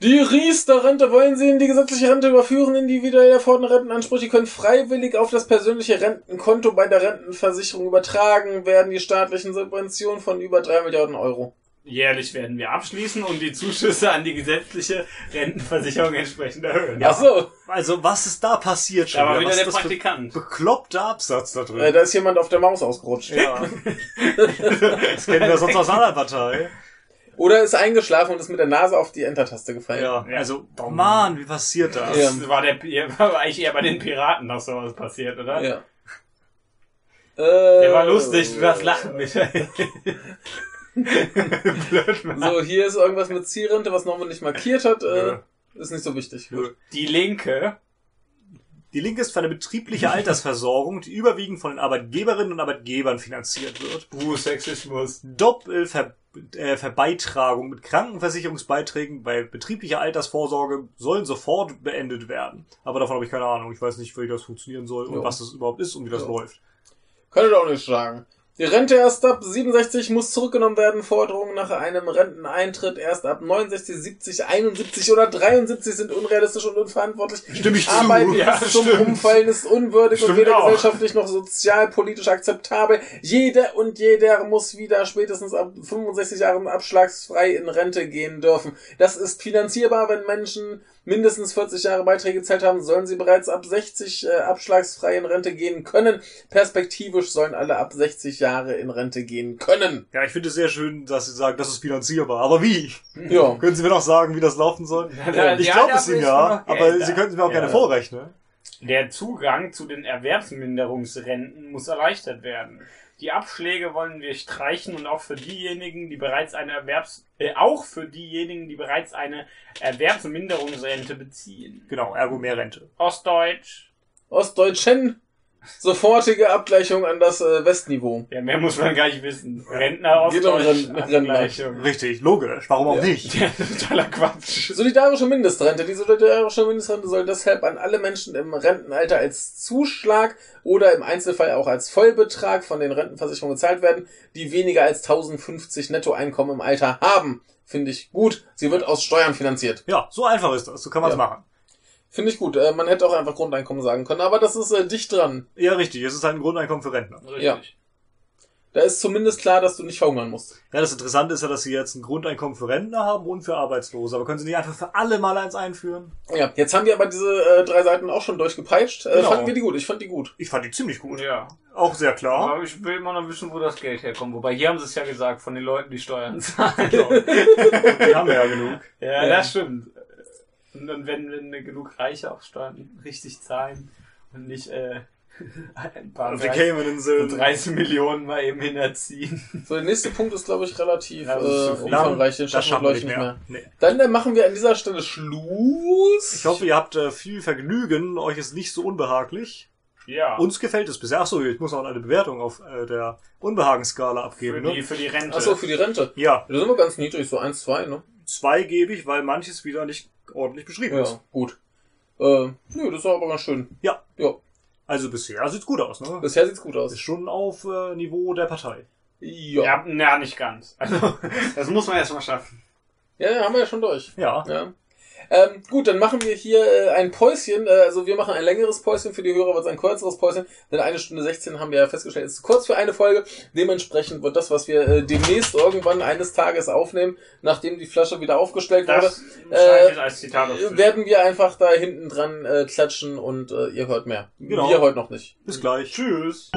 Die Riester-Rente wollen Sie in die gesetzliche Rente überführen. Individuell erfordernde Rentenansprüche können freiwillig auf das persönliche Rentenkonto bei der Rentenversicherung übertragen werden. Die staatlichen Subventionen von über drei Milliarden Euro. Jährlich werden wir abschließen und die Zuschüsse an die gesetzliche Rentenversicherung entsprechend erhöhen. Ach so, Also, was ist da passiert schon? Da war wieder? Was der ist das für Praktikant. bekloppter Absatz da drin? äh, da ist jemand auf der Maus ausgerutscht. ja. das kennen wir sonst aus einer Partei. Oder ist eingeschlafen und ist mit der Nase auf die Enter-Taste gefallen. Ja, Ja. also, oh Mann, wie passiert das? Ja. Das war, der, war eigentlich eher bei den Piraten, dass sowas passiert, oder? Ja. Der war Äh, lustig, du darfst lachen, Michael. So, hier ist irgendwas mit Zielrente, was Norman nicht markiert hat. Äh, Ja. ist nicht so wichtig. Ja. Die Linke, Die Linke ist für eine betriebliche Altersversorgung, die überwiegend von den Arbeitgeberinnen und Arbeitgebern finanziert wird. uh, Sexismus. Doppelver äh, Verbeitragung mit Krankenversicherungsbeiträgen bei betrieblicher Altersvorsorge sollen sofort beendet werden. Aber davon habe ich keine Ahnung. Ich weiß nicht, wie das funktionieren soll und Ja. was das überhaupt ist und wie das Ja. läuft. Kann ich auch nicht sagen. Die Rente erst ab 67 muss zurückgenommen werden. Forderungen nach einem Renteneintritt erst ab 69, 70, 71 oder 73 sind unrealistisch und unverantwortlich. Stimme ich zu. Arbeit Ja, bis zum stimmt. Umfallen ist unwürdig und Stimmt weder auch. gesellschaftlich noch sozialpolitisch akzeptabel. Jeder und jeder muss wieder spätestens ab 65 Jahren abschlagsfrei in Rente gehen dürfen. Das ist finanzierbar, wenn Menschen mindestens 40 Jahre Beiträge gezahlt haben, sollen sie bereits ab 60 äh, abschlagsfrei in Rente gehen können. Perspektivisch sollen alle ab 60 Jahre in Rente gehen können. Ja, ich finde es sehr schön, dass Sie sagen, das ist finanzierbar. Aber wie? Ja. Können Sie mir noch sagen, wie das laufen soll? Ja, ich glaube es Ihnen ja, aber. Sie könnten es mir auch Ja. gerne vorrechnen. Der Zugang zu den Erwerbsminderungsrenten muss erleichtert werden. Die Abschläge wollen wir streichen und auch für diejenigen, die bereits eine Erwerbs äh, auch für diejenigen, die bereits eine Erwerbsminderungsrente beziehen. Genau, ergo mehr Rente. Ostdeutsch. Ostdeutschen, sofortige Abgleichung an das äh, Westniveau. Ja, mehr muss man gar nicht wissen. Rentner Geht um Rentner. Abgleichung. Richtig, logisch. Warum auch Ja. nicht? Ja, totaler Quatsch. Solidarische Mindestrente. Die solidarische Mindestrente soll deshalb an alle Menschen im Rentenalter als Zuschlag oder im Einzelfall auch als Vollbetrag von den Rentenversicherungen gezahlt werden, die weniger als 1050 Nettoeinkommen im Alter haben. Finde ich gut. Sie wird aus Steuern finanziert. Ja, so einfach ist das. So kann man es Ja. machen. Finde ich gut. Äh, man hätte auch einfach Grundeinkommen sagen können, aber das ist äh, dicht dran. Ja, richtig. Es ist halt ein Grundeinkommen für Rentner. Ja. Da ist zumindest klar, dass du nicht verhungern musst. Ja, das Interessante ist ja, dass Sie jetzt ein Grundeinkommen für Rentner haben und für Arbeitslose. Aber können Sie nicht einfach für alle mal eins einführen? Ja, jetzt haben wir aber diese äh, drei Seiten auch schon durchgepeitscht. Äh, Genau. Fanden wir die gut? Ich fand die gut. Ich fand die ziemlich gut. Ja. Auch sehr klar. Aber ich will immer noch wissen, wo das Geld herkommt. Wobei hier haben sie es ja gesagt, von den Leuten, die Steuern zahlen. Die haben wir ja genug. Ja, Ja. das stimmt. Und dann, wenn, wenn genug Reiche auch Steuern richtig zahlen und nicht äh, ein paar Auf die 30, Cayman so Inseln. 30 Millionen mal eben hinterziehen. So, der nächste Punkt ist, glaube ich, relativ Ja, äh, umfangreich. Den Das schaffen wir, schaffen glaube wir ich, nicht mehr. Nee. Dann äh, machen wir an dieser Stelle Schluss. Ich hoffe, ihr habt äh, viel Vergnügen. Euch ist nicht so unbehaglich. Ja. Uns gefällt es bisher. Achso, ich muss noch eine Bewertung auf äh, der Unbehagenskala für abgeben. die, Ne? für die Rente. Achso, für die Rente. Ja, Da sind wir ganz niedrig, so 1, 2, ne? zwei gebe ich, weil manches wieder nicht ordentlich beschrieben ist. Ja, gut. Äh, nö, das war aber ganz schön. Ja. Ja, Also bisher sieht's gut aus, ne? bisher sieht's gut Ist aus. schon auf äh, Niveau der Partei. Ja. ja, na, nicht ganz. Also, das muss man erst mal schaffen. Ja, ja, haben wir ja schon durch. Ja. Ja. Ähm, gut, dann machen wir hier äh, ein Päuschen. Äh, also wir machen ein längeres Päuschen für die Hörer, wird es ein kürzeres Päuschen. Denn eine Stunde 16 haben wir ja festgestellt, ist zu kurz für eine Folge. Dementsprechend wird das, was wir äh, demnächst irgendwann eines Tages aufnehmen, nachdem die Flasche wieder aufgestellt wurde, Das ich äh, werden wir einfach da hinten dran äh, klatschen und äh, ihr hört mehr. Genau. Wir heute noch nicht. Bis gleich. Tschüss.